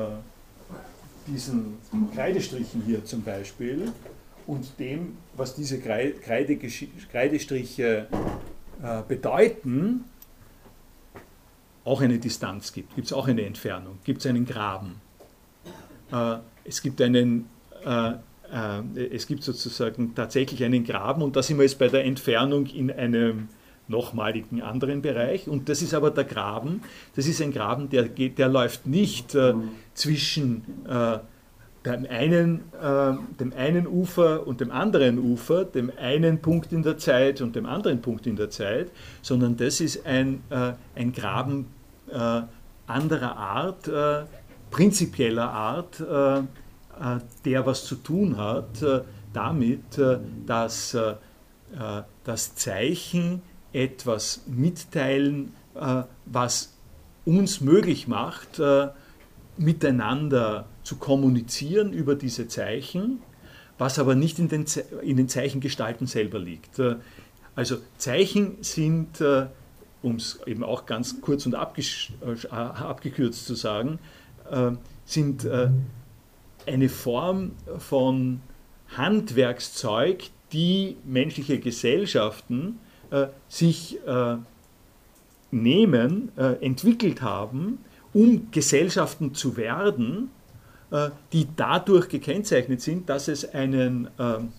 diesen Kreidestrichen hier zum Beispiel, und dem, was diese Kreidestriche bedeuten, auch eine Distanz gibt, gibt es auch eine Entfernung, gibt es einen Graben. Äh, es gibt einen, äh, es gibt sozusagen tatsächlich einen Graben und da sind wir jetzt bei der Entfernung in einem nochmaligen anderen Bereich. Und das ist aber der Graben. Das ist ein Graben, der, geht, der läuft nicht äh, zwischen dem einen, äh, dem einen Ufer und dem anderen Ufer, dem einen Punkt in der Zeit und dem anderen Punkt in der Zeit, sondern das ist ein, äh, ein Graben äh, anderer Art, äh, prinzipieller Art, äh, äh, der was zu tun hat damit, dass das Zeichen etwas mitteilen, was uns möglich macht, miteinander zu kommunizieren über diese Zeichen, was aber nicht in den, in den Zeichengestalten selber liegt. Äh, also Zeichen sind, äh, um es eben auch ganz kurz und äh, abgekürzt zu sagen, sind eine Form von Handwerkszeug, die menschliche Gesellschaften sich nehmen, entwickelt haben, um Gesellschaften zu werden, die dadurch gekennzeichnet sind, dass es einen, ähm,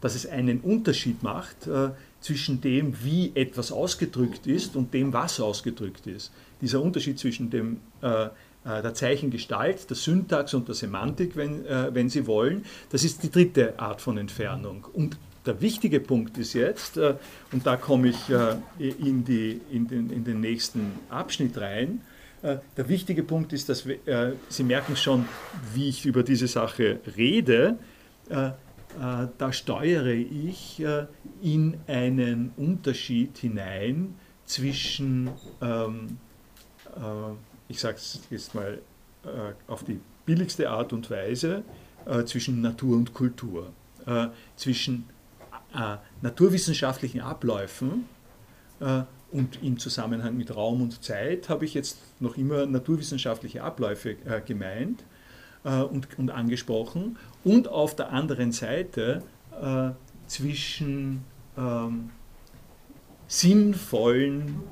dass es einen Unterschied macht äh, zwischen dem, wie etwas ausgedrückt ist und dem, was ausgedrückt ist. Dieser Unterschied zwischen dem, äh, der Zeichengestalt, der Syntax und der Semantik, wenn, wenn Sie wollen, das ist die dritte Art von Entfernung. Und der wichtige Punkt ist jetzt, und da komme ich in, die, in, den, in den nächsten Abschnitt rein, äh, der wichtige Punkt ist, dass wir, äh, Sie merken schon, wie ich über diese Sache rede. Äh, da steuere ich in einen Unterschied hinein zwischen, ähm, ich sage es jetzt mal auf die billigste Art und Weise, zwischen Natur und Kultur, zwischen naturwissenschaftlichen Abläufen und im Zusammenhang mit Raum und Zeit habe ich jetzt noch immer naturwissenschaftliche Abläufe äh, gemeint äh, und, und, angesprochen. Und auf der anderen Seite äh, zwischen ähm, sinnvollen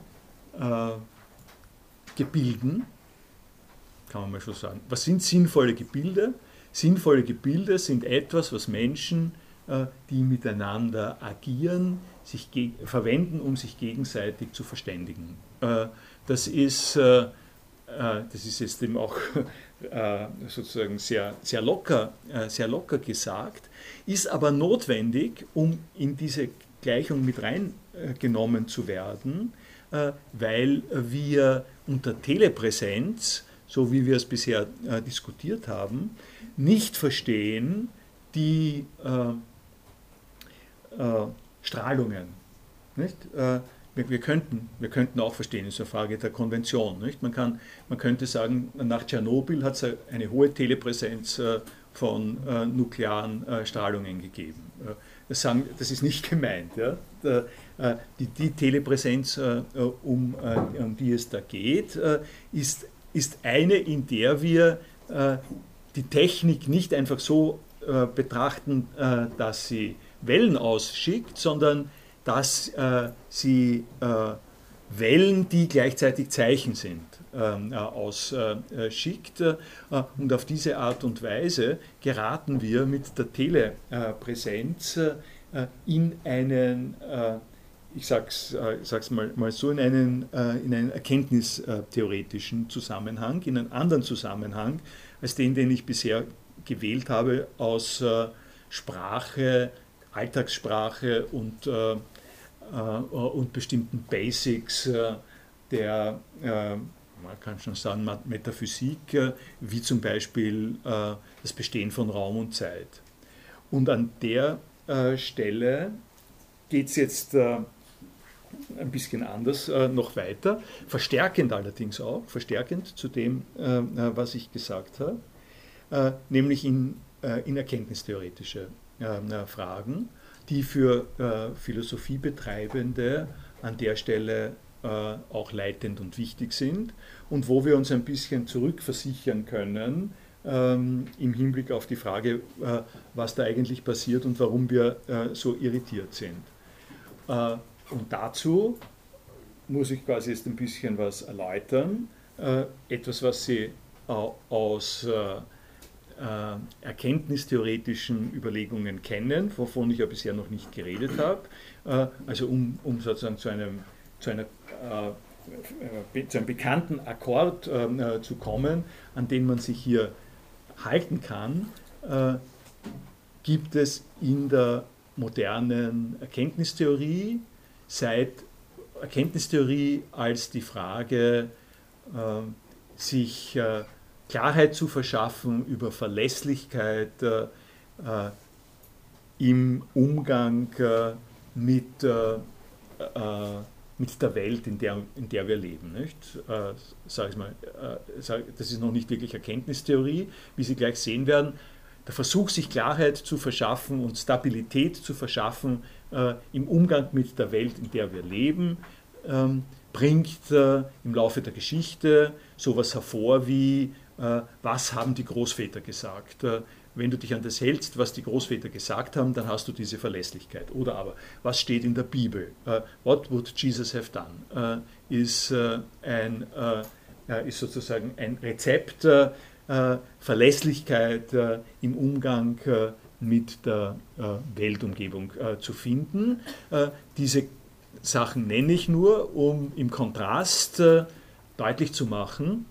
äh, Gebilden, kann man mal schon sagen. Was sind sinnvolle Gebilde? Sinnvolle Gebilde sind etwas, was Menschen, die miteinander agieren, sich verwenden, um sich gegenseitig zu verständigen. Äh, das ist, äh, äh, das ist jetzt eben auch sozusagen sehr, sehr, locker, sehr locker gesagt, ist aber notwendig, um in diese Gleichung mit reingenommen zu werden, weil wir unter Telepräsenz, so wie wir es bisher diskutiert haben, nicht verstehen die Strahlungen. Nicht? Äh, wir, wir, könnten, wir könnten auch verstehen, es ist eine Frage der Konvention. Nicht? Man, kann, man könnte sagen, nach Tschernobyl hat es eine hohe Telepräsenz äh, von äh, nuklearen Strahlungen gegeben. Das, sagen, das ist nicht gemeint. Ja? Die, die, Telepräsenz, um, um die es da geht, ist, ist eine, in der wir die Technik nicht einfach so betrachten, dass sie Wellen ausschickt, sondern dass äh, sie äh, Wellen, die gleichzeitig Zeichen sind, ähm, äh, ausschickt. Äh, und auf diese Art und Weise geraten wir mit der Telepräsenz äh, in einen, äh, ich sage es mal, mal so, in einen, in einen erkenntnistheoretischen Zusammenhang, in einen anderen Zusammenhang als den, den ich bisher gewählt habe aus Sprache, Alltagssprache und, äh, äh, und bestimmten Basics äh, der, man kann schon sagen, Metaphysik, wie zum Beispiel das Bestehen von Raum und Zeit. Und an der Stelle geht es jetzt ein bisschen anders noch weiter, verstärkend allerdings auch, verstärkend zu dem, was ich gesagt habe, nämlich in, in erkenntnistheoretische äh, Fragen, die für äh, Philosophiebetreibende an der Stelle äh, auch leitend und wichtig sind und wo wir uns ein bisschen zurückversichern können ähm, im Hinblick auf die Frage, äh, was da eigentlich passiert und warum wir äh, so irritiert sind. Äh, und dazu muss ich quasi jetzt ein bisschen was erläutern, etwas, was Sie aus äh, erkenntnistheoretischen Überlegungen kennen, wovon ich ja bisher noch nicht geredet habe. Äh, also um, um sozusagen zu einem, zu, einer, äh, zu einem bekannten Akkord äh, zu kommen, an den man sich hier halten kann, äh, gibt es in der modernen Erkenntnistheorie seit Erkenntnistheorie als die Frage, äh, sich Klarheit zu verschaffen über Verlässlichkeit äh, äh im Umgang äh, mit, äh, mit der Welt, in der, in der wir leben. Nicht? Sag ich mal, das ist noch nicht wirklich Erkenntnistheorie, wie Sie gleich sehen werden. Der Versuch, sich Klarheit zu verschaffen und Stabilität zu verschaffen im Umgang mit der Welt, in der wir leben, ähm, bringt im Laufe der Geschichte sowas hervor wie was haben die Großväter gesagt. wenn du dich an das hältst, was die Großväter gesagt haben, dann hast du diese Verlässlichkeit. Oder aber, was steht in der Bibel? what would Jesus have done? ist, ein, ist sozusagen ein Rezept, Verlässlichkeit im Umgang mit der Weltumgebung zu finden. diese Sachen nenne ich nur, um im Kontrast äh, deutlich zu machen,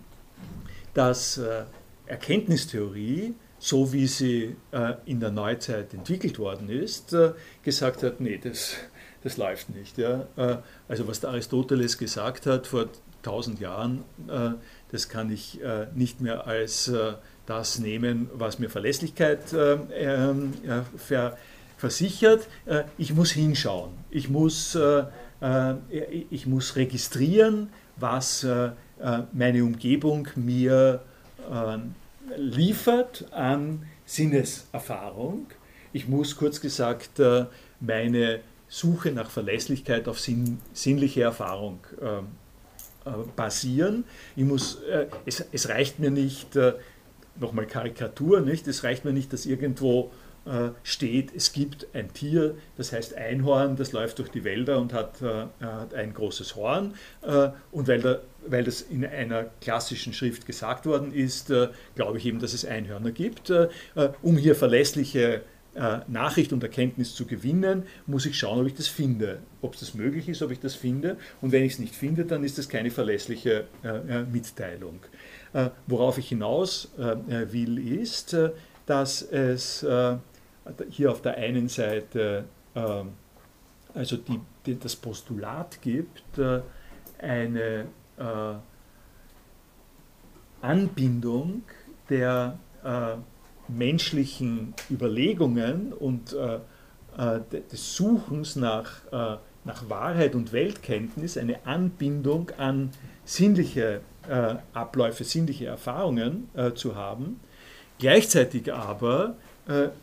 dass äh, Erkenntnistheorie, so wie sie äh, in der Neuzeit entwickelt worden ist, äh, gesagt hat, nee, das, das läuft nicht. Ja? Also was der Aristoteles gesagt hat vor tausend Jahren, das kann ich nicht mehr als das nehmen, was mir Verlässlichkeit ähm, ver versichert, ich muss hinschauen, ich muss, ich muss registrieren, was meine Umgebung mir liefert an Sinneserfahrung. Ich muss kurz gesagt meine Suche nach Verlässlichkeit auf sinn, sinnliche Erfahrung basieren. Ich muss, es, es reicht mir nicht, nochmal Karikatur, nicht? es reicht mir nicht, dass irgendwo äh, steht, es gibt ein Tier, das heißt Einhorn, das läuft durch die Wälder und hat, äh, hat ein großes Horn. Äh, und weil, da, weil das in einer klassischen Schrift gesagt worden ist, glaube ich eben, dass es Einhörner gibt. um hier verlässliche Nachricht und Erkenntnis zu gewinnen, muss ich schauen, ob ich das finde, ob das möglich ist, ob ich das finde. Und wenn ich es nicht finde, dann ist das keine verlässliche Mitteilung. Worauf ich hinaus will, ist, dass es hier auf der einen Seite äh, also die, die, das Postulat gibt, äh, eine äh, Anbindung der äh, menschlichen Überlegungen und des Suchens nach, nach Wahrheit und Weltkenntnis, eine Anbindung an sinnliche Abläufe, sinnliche Erfahrungen zu haben. Gleichzeitig aber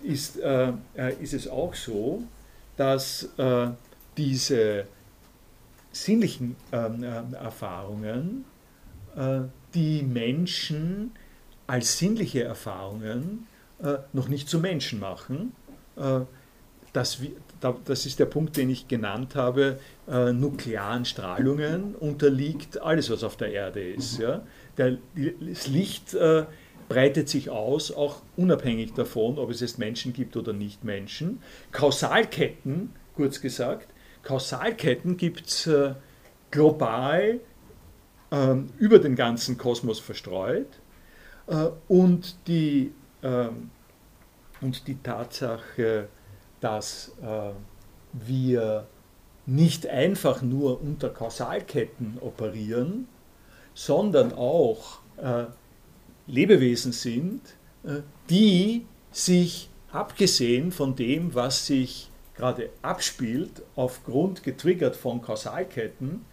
ist, äh, äh, ist es auch so, dass diese sinnlichen ähm, Erfahrungen die Menschen als sinnliche Erfahrungen noch nicht zu Menschen machen. Das, das ist der Punkt, den ich genannt habe, nuklearen Strahlungen unterliegt alles, was auf der Erde ist. Ja? das Licht breitet sich aus, auch unabhängig davon, ob es jetzt Menschen gibt oder nicht Menschen. Kausalketten, kurz gesagt, Kausalketten gibt es äh, global äh, über den ganzen Kosmos verstreut. Äh, und, die, ähm, und die Tatsache, dass äh, wir nicht einfach nur unter Kausalketten operieren, sondern auch Lebewesen sind, äh, die sich, abgesehen von dem, was sich gerade abspielt, aufgrund getriggert von Kausalketten,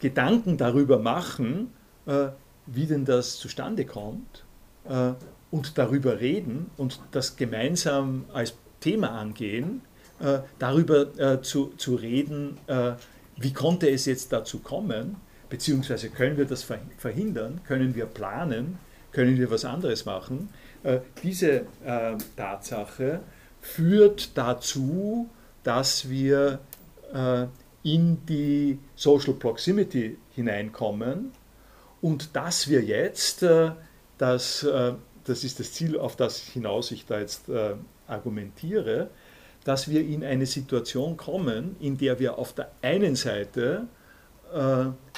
Gedanken darüber machen, äh, wie denn das zustande kommt äh, und darüber reden und das gemeinsam als Thema angehen, darüber zu, zu reden, wie konnte es jetzt dazu kommen, beziehungsweise können wir das verhindern, können wir planen, können wir was anderes machen. Äh, diese äh, Tatsache führt dazu, dass wir äh, in die Social Proximity hineinkommen und dass wir jetzt, das, das ist das Ziel, auf das hinaus ich da jetzt argumentiere, dass wir in eine Situation kommen, in der wir auf der einen Seite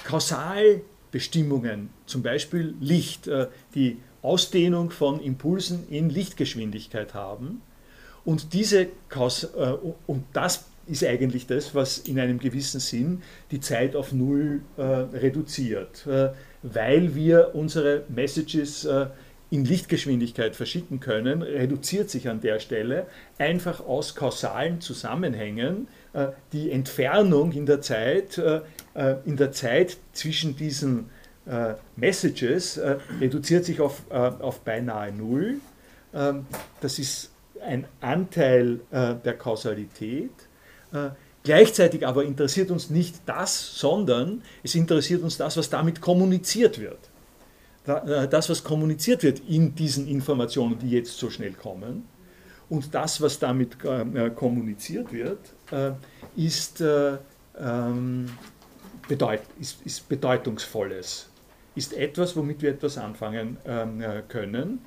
kausal Bestimmungen, zum Beispiel Licht, äh, die Ausdehnung von Impulsen in Lichtgeschwindigkeit haben. Und, diese äh, und das ist eigentlich das, was in einem gewissen Sinn die Zeit auf Null äh, reduziert, weil wir unsere Messages in Lichtgeschwindigkeit verschicken können, reduziert sich an der Stelle einfach aus kausalen Zusammenhängen die Entfernung in der Zeit äh, in der Zeit zwischen diesen äh, Messages äh, reduziert sich auf, auf beinahe Null. Ähm, das ist ein Anteil der Kausalität. Gleichzeitig aber interessiert uns nicht das, sondern es interessiert uns das, was damit kommuniziert wird. das, was kommuniziert wird in diesen Informationen, die jetzt so schnell kommen, und das, was damit kommuniziert wird, ist, ähm, bedeut ist, ist Bedeutungsvolles, ist etwas, womit wir etwas anfangen ähm, können.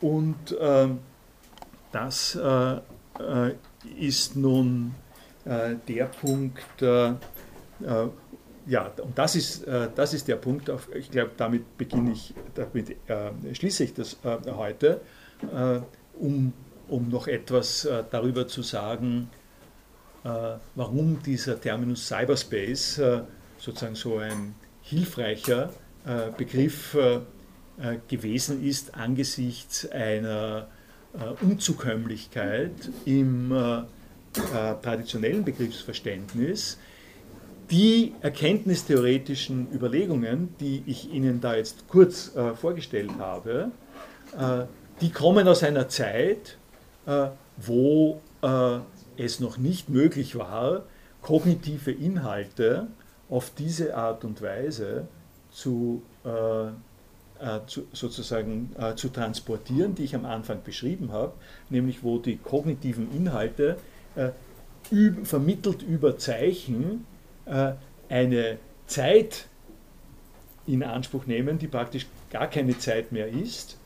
und ähm, das ist nun der Punkt, ja, und das ist, äh, das ist der Punkt, auf, ich glaube, damit beginne ich, damit äh, schließe ich das äh, heute, äh, um, um noch etwas äh, darüber zu sagen, äh, warum dieser Terminus Cyberspace sozusagen so ein hilfreicher Begriff gewesen ist angesichts einer Unzukömmlichkeit im traditionellen Begriffsverständnis, die erkenntnistheoretischen Überlegungen, die ich Ihnen da jetzt kurz äh, vorgestellt habe, äh, die kommen aus einer Zeit, äh, wo äh, es noch nicht möglich war, kognitive Inhalte auf diese Art und Weise zu, äh, äh, zu sozusagen zu transportieren, die ich am Anfang beschrieben habe, nämlich wo die kognitiven Inhalte vermittelt über Zeichen äh, eine Zeit in Anspruch nehmen, die praktisch gar keine Zeit mehr ist,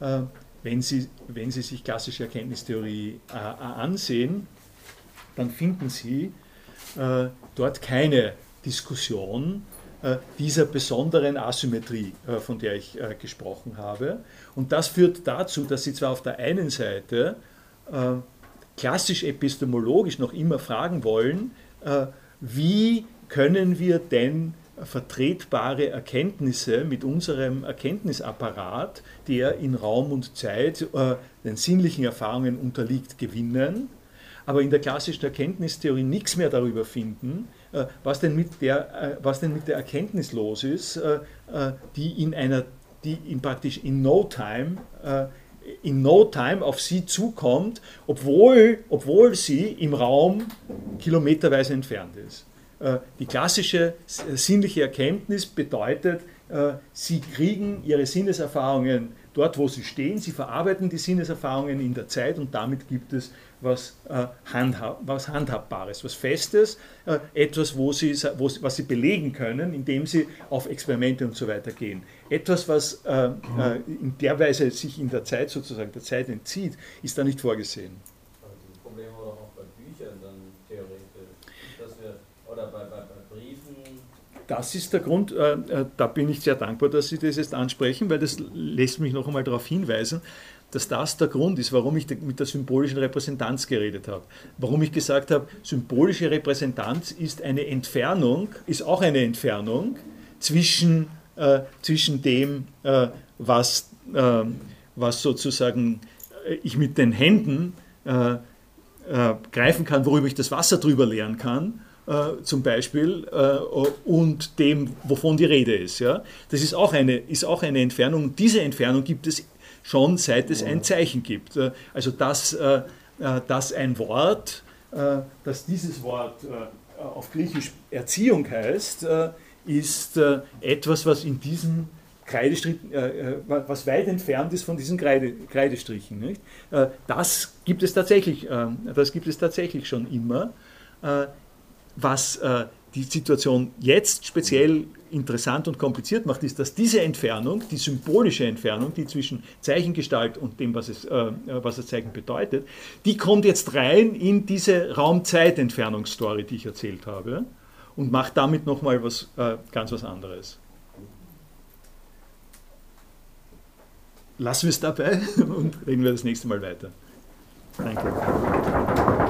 äh, wenn Sie, wenn Sie sich klassische Erkenntnistheorie äh, ansehen, dann finden Sie dort keine Diskussion dieser besonderen Asymmetrie, von der ich gesprochen habe. Und das führt dazu, dass Sie zwar auf der einen Seite klassisch epistemologisch noch immer fragen wollen, wie können wir denn vertretbare Erkenntnisse mit unserem Erkenntnisapparat, der in Raum und Zeit äh, den sinnlichen Erfahrungen unterliegt, gewinnen, aber in der klassischen Erkenntnistheorie nichts mehr darüber finden, äh, was, denn mit der, äh, was denn mit der Erkenntnis los ist, äh, die in einer, die in praktisch in no time in no time auf sie zukommt, obwohl, obwohl sie im Raum kilometerweise entfernt ist. Die klassische sinnliche Erkenntnis bedeutet, sie kriegen ihre Sinneserfahrungen dort, wo sie stehen, sie verarbeiten die Sinneserfahrungen in der Zeit und damit gibt es was, äh, handhab, was Handhabbares, was Festes, äh, etwas, wo sie, wo, was sie belegen können, indem sie auf Experimente und so weiter gehen. Etwas, was äh, äh in der Weise sich in der Zeit sozusagen der Zeit entzieht, ist da nicht vorgesehen. Aber dieses Problem war auch bei Büchern dann theoretisch, dass wir, oder bei, bei, bei Briefen. Das ist der Grund, äh, äh, da bin ich sehr dankbar, dass Sie das jetzt ansprechen, weil das lässt mich noch einmal darauf hinweisen, dass das der Grund ist, warum ich mit der symbolischen Repräsentanz geredet habe. Warum ich gesagt habe, symbolische Repräsentanz ist eine Entfernung, ist auch eine Entfernung zwischen, äh, zwischen dem, äh, was, äh, was sozusagen äh, ich mit den Händen äh, äh, greifen kann, worüber ich das Wasser drüber leeren kann, zum Beispiel, und dem, wovon die Rede ist. Ja? Das ist auch, eine, ist auch eine Entfernung. Diese Entfernung gibt es schon seit es ein Zeichen gibt. Äh, also dass, äh, äh, dass ein Wort, dass dieses Wort auf Griechisch Erziehung heißt, ist etwas, was in diesem Kreidestrich, was weit entfernt ist von diesen Kreide, Kreidestrichen. Nicht? das gibt es tatsächlich, das gibt es tatsächlich schon immer. was die Situation jetzt speziell interessant und kompliziert macht, ist, dass diese Entfernung, die symbolische Entfernung, die zwischen Zeichengestalt und dem, was, es, äh, was das Zeichen bedeutet, die kommt jetzt rein in diese Raum-Zeit-Entfernungsstory, die ich erzählt habe und macht damit nochmal was, äh, ganz was anderes. Lassen wir es dabei und reden wir das nächste Mal weiter. Danke.